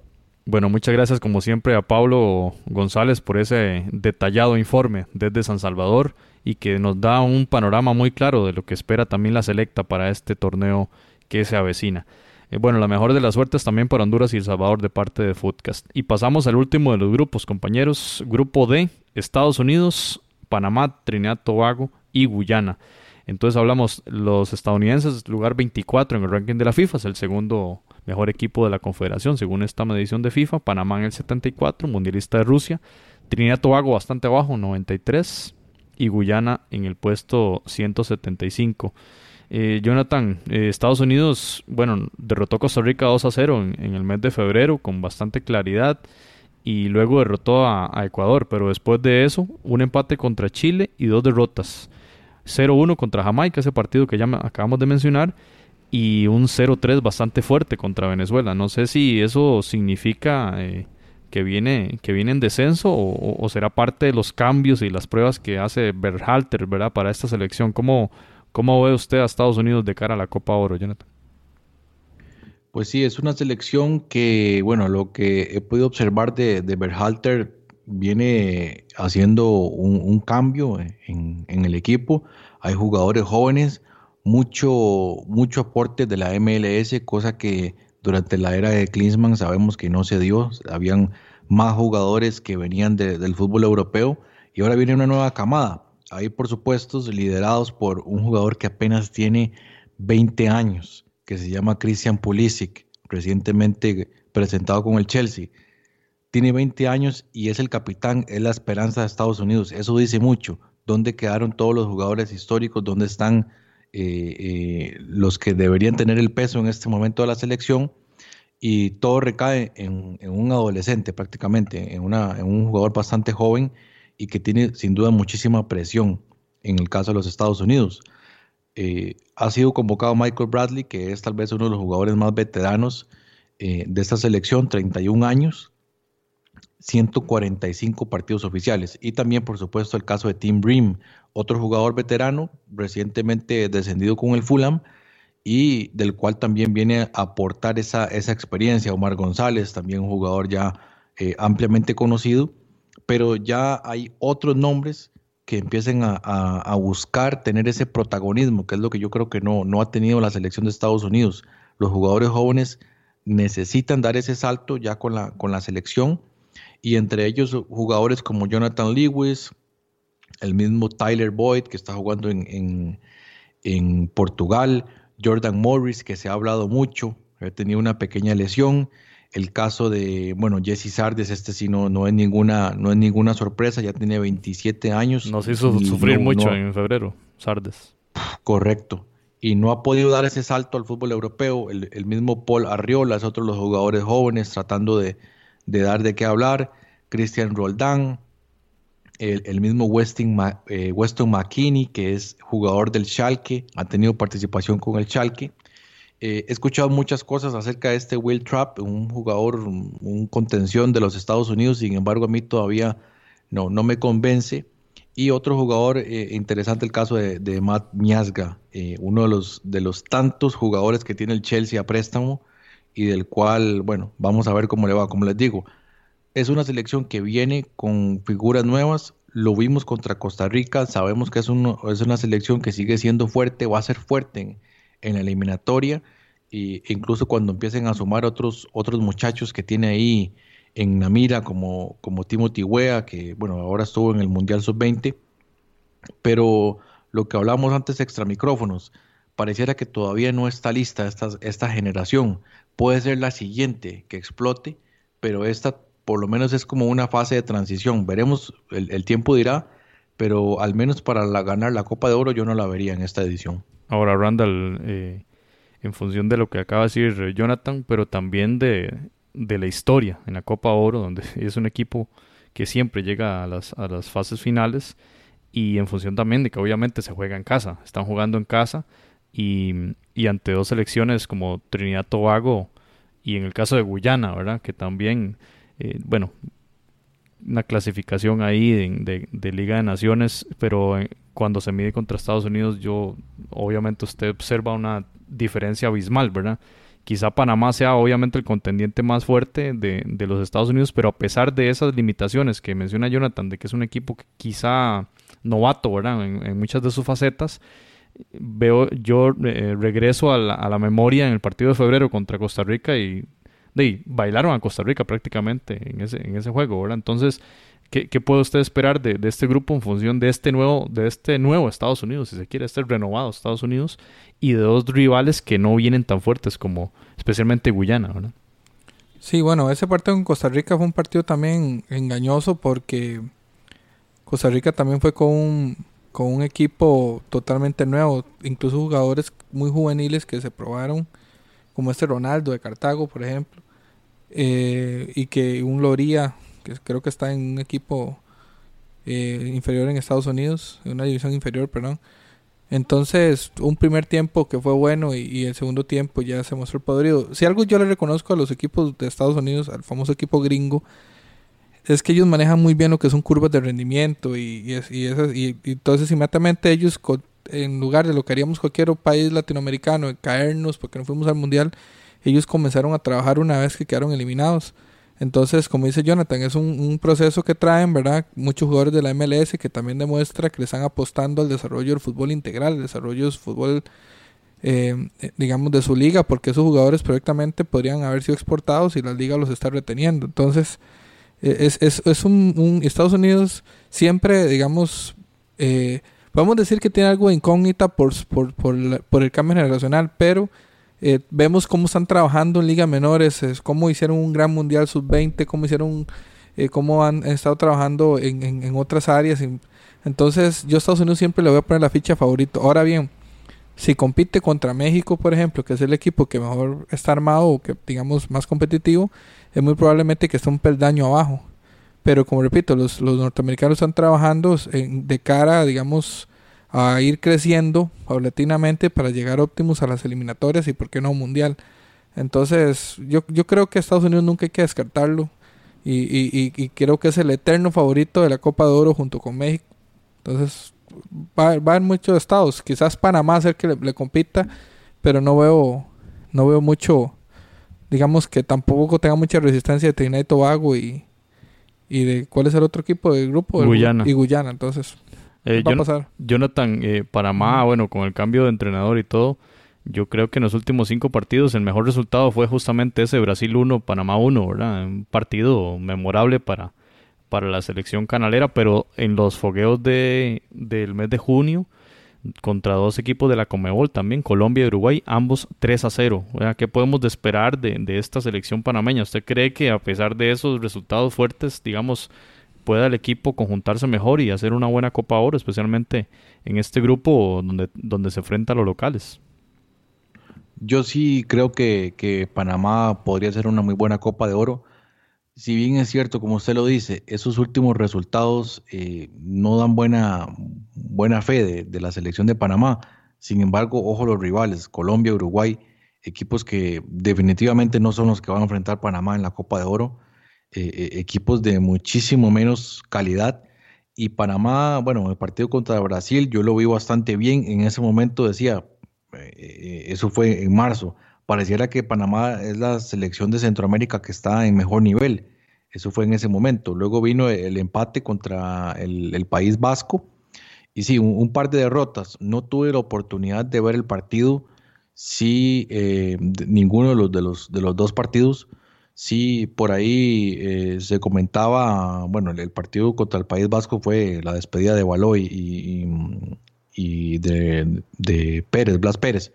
Bueno, muchas gracias como siempre a Pablo González por ese detallado informe desde San Salvador y que nos da un panorama muy claro de lo que espera también la selecta para este torneo que se avecina. Eh, bueno, la mejor de las suertes también para Honduras y El Salvador de parte de Footcast. Y pasamos al último de los grupos, compañeros. Grupo D, Estados Unidos, Panamá, Trinidad, Tobago y Guyana. Entonces hablamos los estadounidenses, lugar 24 en el ranking de la FIFA, es el segundo mejor equipo de la Confederación según esta medición de FIFA. Panamá en el 74, mundialista de Rusia. Trinidad Tobago bastante abajo, 93. Y Guyana en el puesto 175. Eh, Jonathan, eh, Estados Unidos, bueno, derrotó a Costa Rica 2 a 0 en, el mes de febrero con bastante claridad y luego derrotó a, Ecuador, pero después de eso, un empate contra Chile y dos derrotas. 0-1 contra Jamaica, ese partido que ya acabamos de mencionar, y un 0-3 bastante fuerte contra Venezuela. No sé si eso significa eh, que, viene, que viene en descenso o, será parte de los cambios y las pruebas que hace Berhalter ¿verdad? para esta selección. ¿Cómo, ¿Cómo ve usted a Estados Unidos de cara a la Copa Oro, Jonathan? Pues sí, es una selección que, bueno, lo que he podido observar de, Berhalter viene haciendo un, cambio en, el equipo. Hay jugadores jóvenes, mucho, mucho aporte de la MLS, cosa que durante la era de Klinsmann sabemos que no se dio. Habían más jugadores que venían del fútbol europeo y ahora viene una nueva camada. Ahí, por supuesto, liderados por un jugador que apenas tiene 20 años, que se llama Christian Pulisic, recientemente presentado con el Chelsea. Tiene 20 años y es el capitán, es la esperanza de Estados Unidos. Eso dice mucho. ¿Dónde quedaron todos los jugadores históricos? ¿Dónde están eh, eh, los que deberían tener el peso en este momento de la selección y todo recae en, un adolescente prácticamente, en, una, en, un jugador bastante joven y que tiene sin duda muchísima presión en el caso de los Estados Unidos. Eh, ha sido convocado Michael Bradley, que es tal vez uno de los jugadores más veteranos de esta selección, 31 años, 145 partidos oficiales. Y también, por supuesto, el caso de Tim Bream, otro jugador veterano, recientemente descendido con el Fulham, y del cual también viene a aportar esa, esa experiencia. Omar González, también un jugador ya eh, ampliamente conocido, pero ya hay otros nombres que empiecen a, buscar tener ese protagonismo, que es lo que yo creo que no, no ha tenido la selección de Estados Unidos. Los jugadores jóvenes necesitan dar ese salto ya con la, con la selección y entre ellos jugadores como Jonathan Lewis, el mismo Tyler Boyd que está jugando en, en, Portugal, Jordan Morris que se ha hablado mucho, ha tenido una pequeña lesión, el caso de, bueno, Jesse Sardes, este sí no, no, es ninguna, no es ninguna sorpresa, ya tiene 27 años. Nos hizo sufrir mucho en febrero, Sardes. Correcto. Y no ha podido dar ese salto al fútbol europeo. El, el mismo Paul Arriola es otro de los jugadores jóvenes tratando de, de dar de qué hablar. Christian Roldán, el, mismo Weston, eh, Weston McKinney, que es jugador del Schalke, ha tenido participación con el Schalke. Eh, he escuchado muchas cosas acerca de este Will Trapp, un jugador, un, contención de los Estados Unidos, sin embargo a mí todavía no, no me convence. Y otro jugador eh, interesante, el caso de, Matt Miasga, uno de los, de los tantos jugadores que tiene el Chelsea a préstamo, y del cual, bueno, vamos a ver cómo le va. Como les digo, es una selección que viene con figuras nuevas. Lo vimos contra Costa Rica, sabemos que es, es una selección que sigue siendo fuerte, va a ser fuerte en, la eliminatoria. E incluso cuando empiecen a sumar otros, otros muchachos que tiene ahí en la mira, como, como Timothy Wea, que bueno, ahora estuvo en el Mundial Sub-20. Pero lo que hablamos antes extra micrófonos, pareciera que todavía no está lista esta, esta generación. Puede ser la siguiente que explote, pero esta por lo menos es como una fase de transición. Veremos, el, tiempo dirá, pero al menos para ganar la Copa de Oro yo no la vería en esta edición. Ahora, Randall, eh, en función de lo que acaba de decir Jonathan, pero también de, la historia en la Copa Oro, donde (laughs) es un equipo que siempre llega a las fases finales y en función también de que obviamente se juega en casa, están jugando en casa y, ante dos selecciones como Trinidad Tobago y en el caso de Guyana, ¿verdad? Que también eh, bueno, una clasificación ahí de, Liga de Naciones, pero eh, cuando se mide contra Estados Unidos, yo obviamente usted observa una diferencia abismal, ¿verdad? Quizá Panamá sea obviamente el contendiente más fuerte de, los Estados Unidos, pero a pesar de esas limitaciones que menciona Jonathan, de que es un equipo que quizá novato, ¿verdad? En, muchas de sus facetas, veo, yo eh, regreso a la, a la memoria en el partido de febrero contra Costa Rica y de, bailaron a Costa Rica prácticamente en ese, en ese juego, ¿verdad? Entonces, ¿qué, puede usted esperar de, este grupo en función de este nuevo, de este nuevo Estados Unidos, si se quiere, este renovado Estados Unidos, y de dos rivales que no vienen tan fuertes como especialmente Guyana, ¿verdad? Sí, bueno, ese partido en Costa Rica fue un partido también engañoso porque Costa Rica también fue con un, con un equipo totalmente nuevo, incluso jugadores muy juveniles que se probaron como este Ronaldo de Cartago, por ejemplo, eh, y que un Loría, que creo que está en un equipo eh, inferior en Estados Unidos, en una división inferior, perdón. Entonces, un primer tiempo que fue bueno y, el segundo tiempo ya se mostró podrido. Si algo yo le reconozco a los equipos de Estados Unidos, al famoso equipo gringo, es que ellos manejan muy bien lo que son curvas de rendimiento y, y, y entonces inmediatamente ellos en lugar de lo que haríamos cualquier país latinoamericano, caernos porque no fuimos al mundial, ellos comenzaron a trabajar una vez que quedaron eliminados. Entonces, como dice Jonathan, es un, proceso que traen, ¿verdad? Muchos jugadores de la MLS que también demuestra que le están apostando al desarrollo del fútbol integral, el desarrollo del fútbol, eh, digamos, de su liga, porque esos jugadores perfectamente podrían haber sido exportados y la liga los está reteniendo. Entonces, es, es, es un, Estados Unidos siempre, digamos, eh, Podemos decir que tiene algo de incógnita por, por, por, el cambio generacional, pero eh, vemos cómo están trabajando en ligas menores, cómo hicieron un gran mundial sub-20, cómo hicieron, eh, cómo han estado trabajando en, en, otras áreas. Entonces, yo a Estados Unidos siempre le voy a poner la ficha favorito. Ahora bien, si compite contra México, por ejemplo, que es el equipo que mejor está armado o que digamos más competitivo, es muy probablemente que esté un peldaño abajo. Pero como repito, los, los norteamericanos están trabajando de cara, digamos, a ir creciendo paulatinamente para llegar óptimos a las eliminatorias y por qué no mundial. Entonces, yo, yo creo que Estados Unidos nunca hay que descartarlo. Y, y, y, creo que es el eterno favorito de la Copa de Oro junto con México. Entonces, va, va en muchos estados. Quizás Panamá ser que le, compita, pero no veo, no veo mucho, digamos que tampoco tenga mucha resistencia de Trinidad y Tobago y, y de cuál es el otro equipo del grupo Guyana. y Guyana entonces eh, va a pasar Jonathan eh, Panamá bueno con el cambio de entrenador y todo yo creo que en los últimos cinco partidos el mejor resultado fue justamente ese Brasil 1 Panamá 1 verdad un partido memorable para para la selección canalera pero en los fogueos de del mes de junio contra dos equipos de la Comebol también, Colombia y Uruguay, ambos 3 a 0. ¿Qué podemos esperar de, de, esta selección panameña? ¿Usted cree que a pesar de esos resultados fuertes, digamos, pueda el equipo conjuntarse mejor y hacer una buena Copa Oro, especialmente en este grupo donde, donde se enfrenta a los locales? Yo sí creo que, que Panamá podría ser una muy buena Copa de Oro si bien es cierto, como usted lo dice, esos últimos resultados eh, no dan buena, buena fe de, la selección de Panamá. Sin embargo, ojo los rivales, Colombia, Uruguay, equipos que definitivamente no son los que van a enfrentar Panamá en la Copa de Oro, eh, eh, equipos de muchísimo menos calidad. Y Panamá, bueno, el partido contra Brasil yo lo vi bastante bien. En ese momento decía, eso fue en marzo, pareciera que Panamá es la selección de Centroamérica que está en mejor nivel. Eso fue en ese momento. Luego vino el empate contra el, País Vasco. Y sí, un, par de derrotas. No tuve la oportunidad de ver el partido. Sí, eh, ninguno de los, de, los, de los dos partidos. Sí, por ahí eh, se comentaba, bueno, el, partido contra el País Vasco fue la despedida de Baloy y, y de, de, Pérez, Blas Pérez.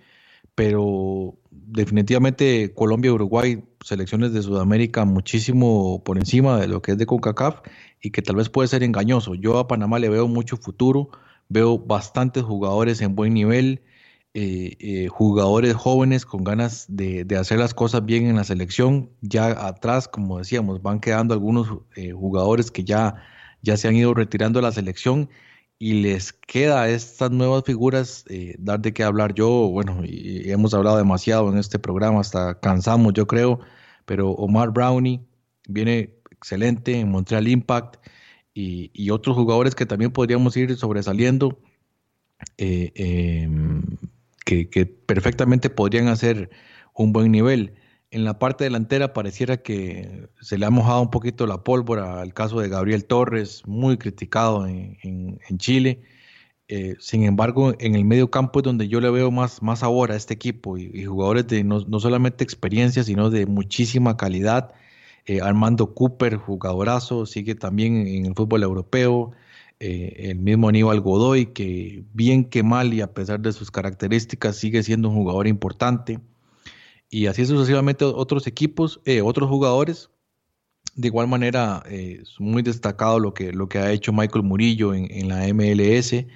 Pero definitivamente Colombia y Uruguay, selecciones de Sudamérica muchísimo por encima de lo que es de CONCACAF y que tal vez puede ser engañoso. Yo a Panamá le veo mucho futuro, veo bastantes jugadores en buen nivel, eh, eh, jugadores jóvenes con ganas de, hacer las cosas bien en la selección. Ya atrás, como decíamos, van quedando algunos eh, jugadores que ya, ya se han ido retirando de la selección y les queda a estas nuevas figuras dar de qué hablar. Yo, bueno, y hemos hablado demasiado en este programa, hasta cansamos, yo creo, pero Omar Brownie viene excelente en Montreal Impact y, y otros jugadores que también podríamos ir sobresaliendo. Eh, em, que, perfectamente podrían hacer un buen nivel. En la parte delantera pareciera que se le ha mojado un poquito la pólvora al caso de Gabriel Torres, muy criticado en, Chile. Eh, sin embargo, en el medio campo es donde yo le veo más, más sabor a este equipo y, jugadores de no, solamente experiencia, sino de muchísima calidad. Eh, Armando Cooper, jugadorazo, sigue también en el fútbol europeo. Eh, el mismo Aníbal Godoy, que bien que mal y a pesar de sus características sigue siendo un jugador importante. Y así sucesivamente otros equipos, eh, otros jugadores. De igual manera, eh, es muy destacado lo que, lo que ha hecho Michael Murillo en, la MLS.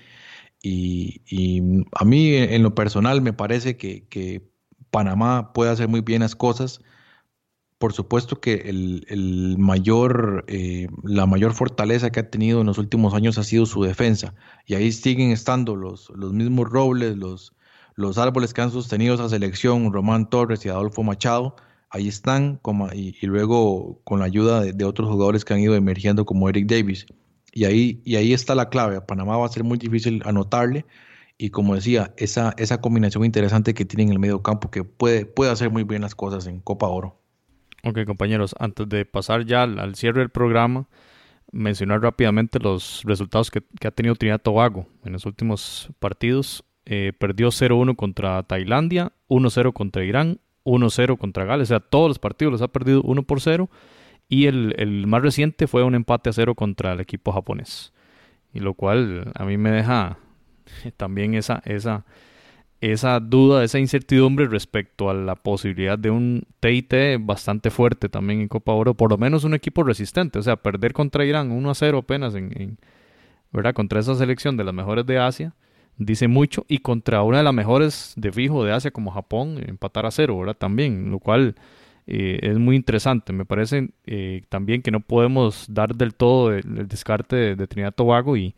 Y, a mí, en lo personal, me parece que, que Panamá puede hacer muy bien las cosas por supuesto que el, mayor, eh, la mayor fortaleza que ha tenido en los últimos años ha sido su defensa. Y ahí siguen estando los, los mismos robles, los, los árboles que han sostenido esa selección, Román Torres y Adolfo Machado. Ahí están, y, luego con la ayuda de, otros jugadores que han ido emergiendo como Eric Davis. Y ahí, y ahí está la clave. A Panamá va a ser muy difícil anotarle. Y como decía, esa, esa combinación interesante que tiene en el medio campo que puede, puede hacer muy bien las cosas en Copa Oro. Ok, compañeros, antes de pasar ya al, cierre del programa, mencionar rápidamente los resultados que, ha tenido Trinidad Tobago en los últimos partidos. Eh, perdió 0-1 contra Tailandia, 1-0 contra Irán, 1-0 contra Gales. O sea, todos los partidos los ha perdido 1 por 0. Y el, más reciente fue un empate a 0 contra el equipo japonés. Y lo cual a mí me deja (laughs) también esa, esa, esa duda, esa incertidumbre respecto a la posibilidad de un TIT bastante fuerte también en Copa Oro, por lo menos un equipo resistente, o sea, perder contra Irán 1 a 0 apenas en, ¿verdad? contra esa selección de las mejores de Asia, dice mucho, y contra una de las mejores de fijo de Asia como Japón, empatar a cero. También, lo cual eh, es muy interesante. Me parece eh, también que no podemos dar del todo el, descarte de, de Trinidad Tobago y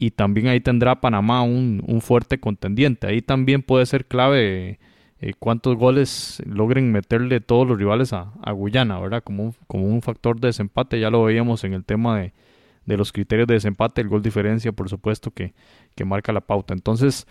y también ahí tendrá Panamá un, fuerte contendiente. Ahí también puede ser clave eh, cuántos goles logren meterle todos los rivales a, Guyana, ¿verdad? Como un, como un factor de desempate, ya lo veíamos en el tema de, los criterios de desempate, el gol diferencia, por supuesto, que, que marca la pauta. Entonces,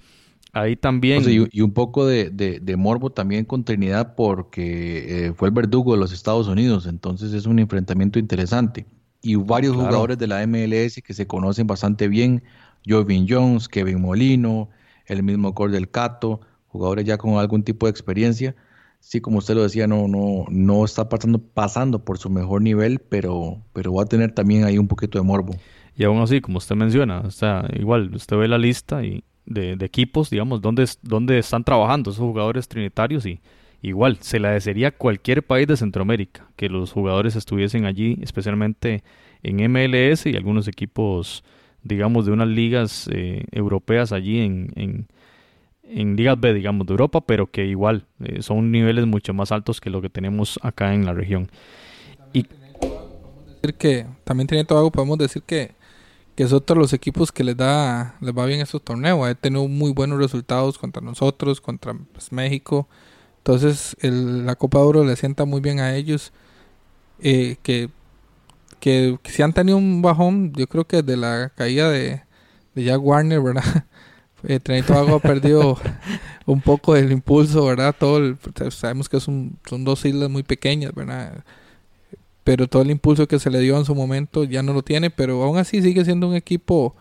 ahí también... y, un poco de, de, morbo también con Trinidad porque eh, fue el verdugo de los Estados Unidos, entonces es un enfrentamiento interesante y varios jugadores de la MLS que se conocen bastante bien, Jovin Jones, Kevin Molino, el mismo Cordel Cato, jugadores ya con algún tipo de experiencia. Sí, como usted lo decía, no, no, no está pasando, pasando por su mejor nivel, pero, pero va a tener también ahí un poquito de morbo. Y aún así, como usted menciona, o sea, igual usted ve la lista y de, equipos, digamos, donde, donde están trabajando esos jugadores trinitarios y igual se le desearía cualquier país de Centroamérica que los jugadores estuviesen allí, especialmente en MLS y algunos equipos, digamos, de unas ligas eh, europeas allí en, en, ligas B, digamos, de Europa, pero que igual eh, son niveles mucho más altos que lo que tenemos acá en la región. Y decir que también tiene todo algo, podemos decir que que es otro de los equipos que les da les va bien estos torneos. Ha tenido muy buenos resultados contra nosotros, contra pues, México, entonces el, la Copa de Oro le sienta muy bien a ellos. Eh, que, que, si han tenido un bajón, yo creo que de la caída de, de Jack Warner, ¿verdad? (laughs) Eh, Trinidad ha perdido (laughs) un poco el impulso, ¿verdad? Todo sabemos que son dos islas muy pequeñas, ¿verdad? Pero todo el impulso que se le dio en su momento ya no lo tiene, pero aún así sigue siendo un equipo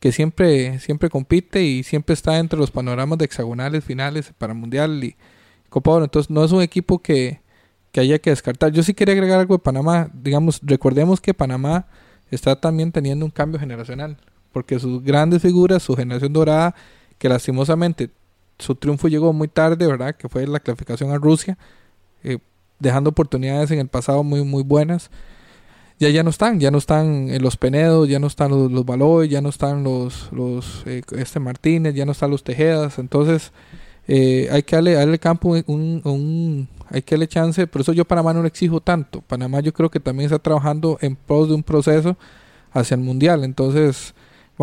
que siempre, siempre compite y siempre está entre los panoramas de hexagonales finales para Mundial y, Copa Entonces no es un equipo que, haya que descartar. Yo sí quería agregar algo de Panamá. Digamos, recordemos que Panamá está también teniendo un cambio generacional. Porque sus grandes figuras, su generación dorada, que lastimosamente su triunfo llegó muy tarde, ¿verdad? Que fue la clasificación a Rusia, eh, dejando oportunidades en el pasado muy, muy buenas. Ya, ya no están, ya no están eh, los Penedos, ya no están los, los Baloy, ya no están los, los eh, este Martínez, ya no están los Tejedas, entonces hay que darle, darle campo un, hay que darle chance, por eso yo Panamá no le exijo tanto, Panamá yo creo que también está trabajando en pos de un proceso hacia el Mundial, entonces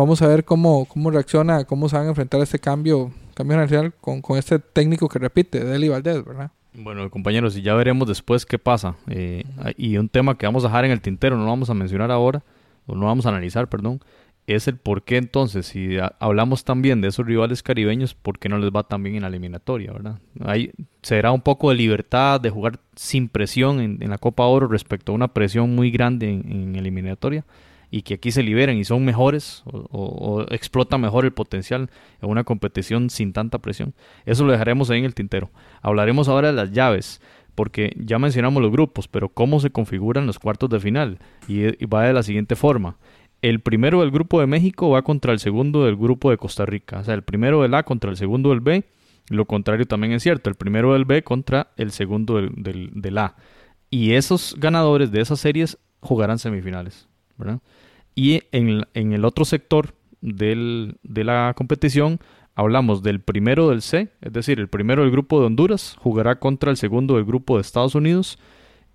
vamos a ver cómo, cómo reacciona, cómo se van a enfrentar a este cambio, cambio general con, con este técnico que repite, Deli Valdés, ¿verdad? Bueno, compañeros, y ya veremos después qué pasa. Eh, y un tema que vamos a dejar en el tintero, no lo vamos a mencionar ahora, o no vamos a analizar, perdón, es el por qué entonces, si hablamos también de esos rivales caribeños, por qué no les va tan bien en la eliminatoria, ¿verdad? Ahí será un poco de libertad, de jugar sin presión en, la Copa Oro respecto a una presión muy grande en, en eliminatoria y que aquí se liberen y son mejores o, explotan mejor el potencial en una competición sin tanta presión. Eso lo dejaremos ahí en el tintero. Hablaremos ahora de las llaves, porque ya mencionamos los grupos, pero cómo se configuran los cuartos de final. Y, va de la siguiente forma. El primero del grupo de México va contra el segundo del grupo de Costa Rica. O sea, el primero del A contra el segundo del B. Lo contrario también es cierto. El primero del B contra el segundo del, del A. Y esos ganadores de esas series jugarán semifinales. Y en, el otro sector del, de la competición hablamos del primero del C, es decir, el primero del grupo de Honduras jugará contra el segundo del grupo de Estados Unidos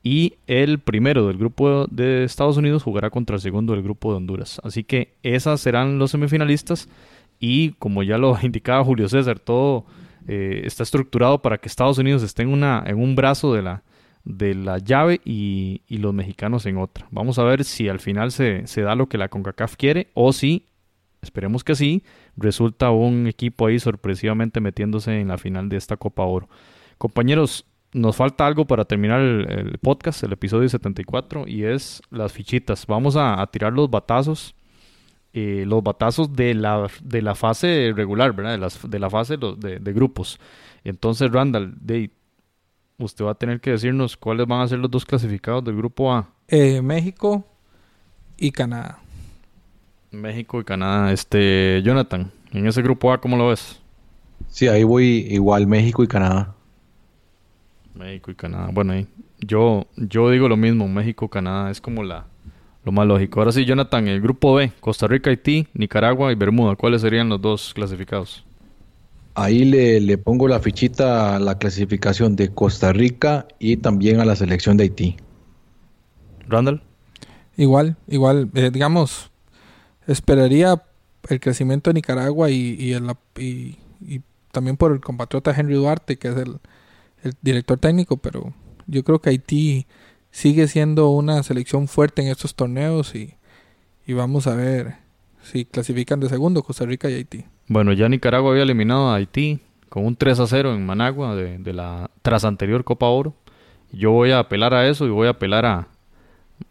y el primero del grupo de Estados Unidos jugará contra el segundo del grupo de Honduras. Así que esas serán los semifinalistas y como ya lo (laughs) indicaba Julio César, todo eh, está estructurado para que Estados Unidos esté en, una, en un brazo de la, de la llave y, los mexicanos en otra. Vamos a ver si al final se, se, da lo que la CONCACAF quiere o si, esperemos que sí, resulta un equipo ahí sorpresivamente metiéndose en la final de esta Copa Oro. Compañeros, nos falta algo para terminar el, podcast, el episodio 74, y es las fichitas. Vamos a, tirar los batazos. Eh, los batazos de la, de la fase regular, ¿verdad? De, las, de la fase de, de, grupos. Entonces, Randall, de, usted va a tener que decirnos cuáles van a ser los dos clasificados del grupo A. Eh, México y Canadá. México y Canadá. Este, Jonathan, en ese grupo A, ¿cómo lo ves? Sí, ahí voy igual México y Canadá. México y Canadá. Bueno, ahí, yo, yo digo lo mismo, México, Canadá, es como la, lo más lógico. Ahora sí, Jonathan, el grupo B, Costa Rica, Haití, Nicaragua y Bermuda, ¿cuáles serían los dos clasificados? Ahí le, le, pongo la fichita a la clasificación de Costa Rica y también a la selección de Haití. Randall. Igual, igual, eh, digamos, esperaría el crecimiento de Nicaragua y, y, el, y, también por el compatriota Henry Duarte, que es el, el director técnico, pero yo creo que Haití sigue siendo una selección fuerte en estos torneos y, y vamos a ver si clasifican de segundo Costa Rica y Haití. Bueno, ya Nicaragua había eliminado a Haití con un 3 a 0 en Managua de, la tras anterior Copa Oro. Yo voy a apelar a eso y voy a apelar a,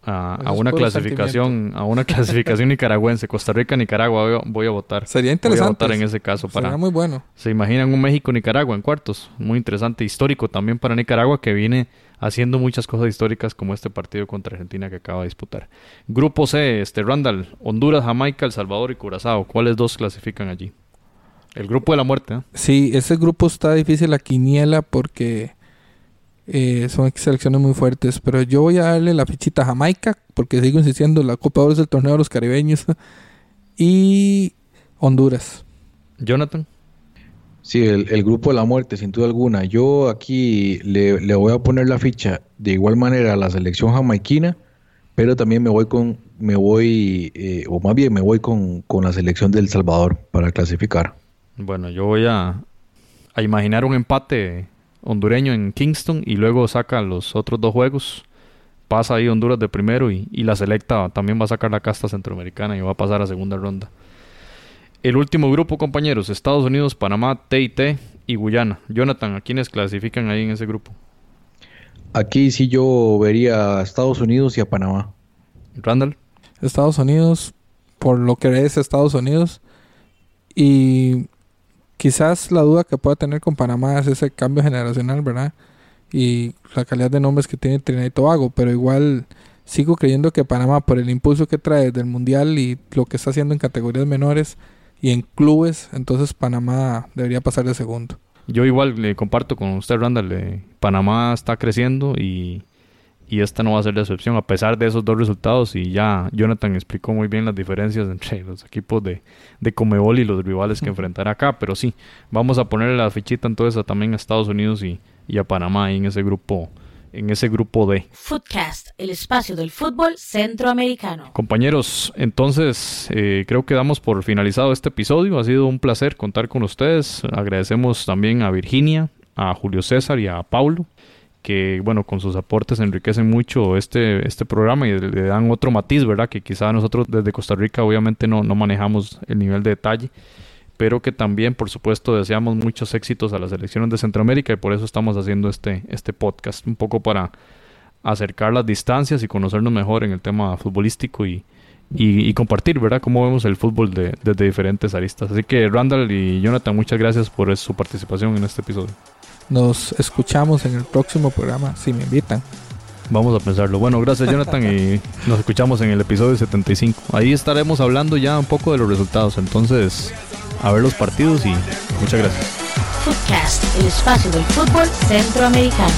a, una clasificación a una (laughs) clasificación nicaragüense. Costa Rica Nicaragua voy a, votar. Sería interesante votar en ese caso para sería muy bueno. Se imaginan un México Nicaragua en cuartos muy interesante histórico también para Nicaragua que viene haciendo muchas cosas históricas como este partido contra Argentina que acaba de disputar Grupo C este Randall Honduras Jamaica El Salvador y Curazao cuáles dos clasifican allí el grupo de la muerte. ¿eh? Sí, ese grupo está difícil la quiniela porque eh, son selecciones muy fuertes. Pero yo voy a darle la fichita a Jamaica porque sigo insistiendo, la Copa Oro es el torneo de los caribeños. (laughs) y Honduras. Jonathan. Sí, el, grupo de la muerte, sin duda alguna. Yo aquí le, voy a poner la ficha de igual manera a la selección jamaiquina, pero también me voy con, me voy, eh, o más bien me voy con, con la selección del Salvador para clasificar. Bueno, yo voy a, a imaginar un empate hondureño en Kingston y luego saca los otros dos juegos. Pasa ahí Honduras de primero y, la selecta también va a sacar la casta centroamericana y va a pasar a segunda ronda. El último grupo, compañeros, Estados Unidos, Panamá, TIT y Guyana. Jonathan, ¿a quiénes clasifican ahí en ese grupo? Aquí sí yo vería a Estados Unidos y a Panamá. Randall. Estados Unidos, por lo que es Estados Unidos. Y Quizás la duda que pueda tener con Panamá es ese cambio generacional, ¿verdad? Y la calidad de nombres que tiene Trinidad y Tobago, pero igual sigo creyendo que Panamá, por el impulso que trae del Mundial y lo que está haciendo en categorías menores, y en clubes, entonces Panamá debería pasar de segundo. Yo igual le comparto con usted, Randall, Panamá está creciendo y, y esta no va a ser la excepción, a pesar de esos dos resultados. Y ya Jonathan explicó muy bien las diferencias entre los equipos de, de Comebol y los rivales que enfrentará acá. Pero sí, vamos a ponerle la fichita entonces también a Estados Unidos y, y a Panamá en ese grupo en ese grupo D. Footcast, el espacio del fútbol centroamericano. Compañeros, entonces eh, creo que damos por finalizado este episodio. Ha sido un placer contar con ustedes. Agradecemos también a Virginia, a Julio César y a Paulo que bueno, con sus aportes enriquecen mucho este, este programa y le, dan otro matiz, ¿verdad? Que quizá nosotros desde Costa Rica obviamente no, no manejamos el nivel de detalle pero que también, por supuesto, deseamos muchos éxitos a las elecciones de Centroamérica y por eso estamos haciendo este, este podcast, un poco para acercar las distancias y conocernos mejor en el tema futbolístico y, y, compartir, ¿verdad?, cómo vemos el fútbol de, desde diferentes aristas. Así que, Randall y Jonathan, muchas gracias por su participación en este episodio. Nos escuchamos en el próximo programa, si me invitan. Vamos a pensarlo. Bueno, gracias Jonathan y (laughs) nos escuchamos en el episodio 75. Ahí estaremos hablando ya un poco de los resultados. Entonces, a ver los partidos y muchas gracias. Footcast, el espacio del fútbol centroamericano.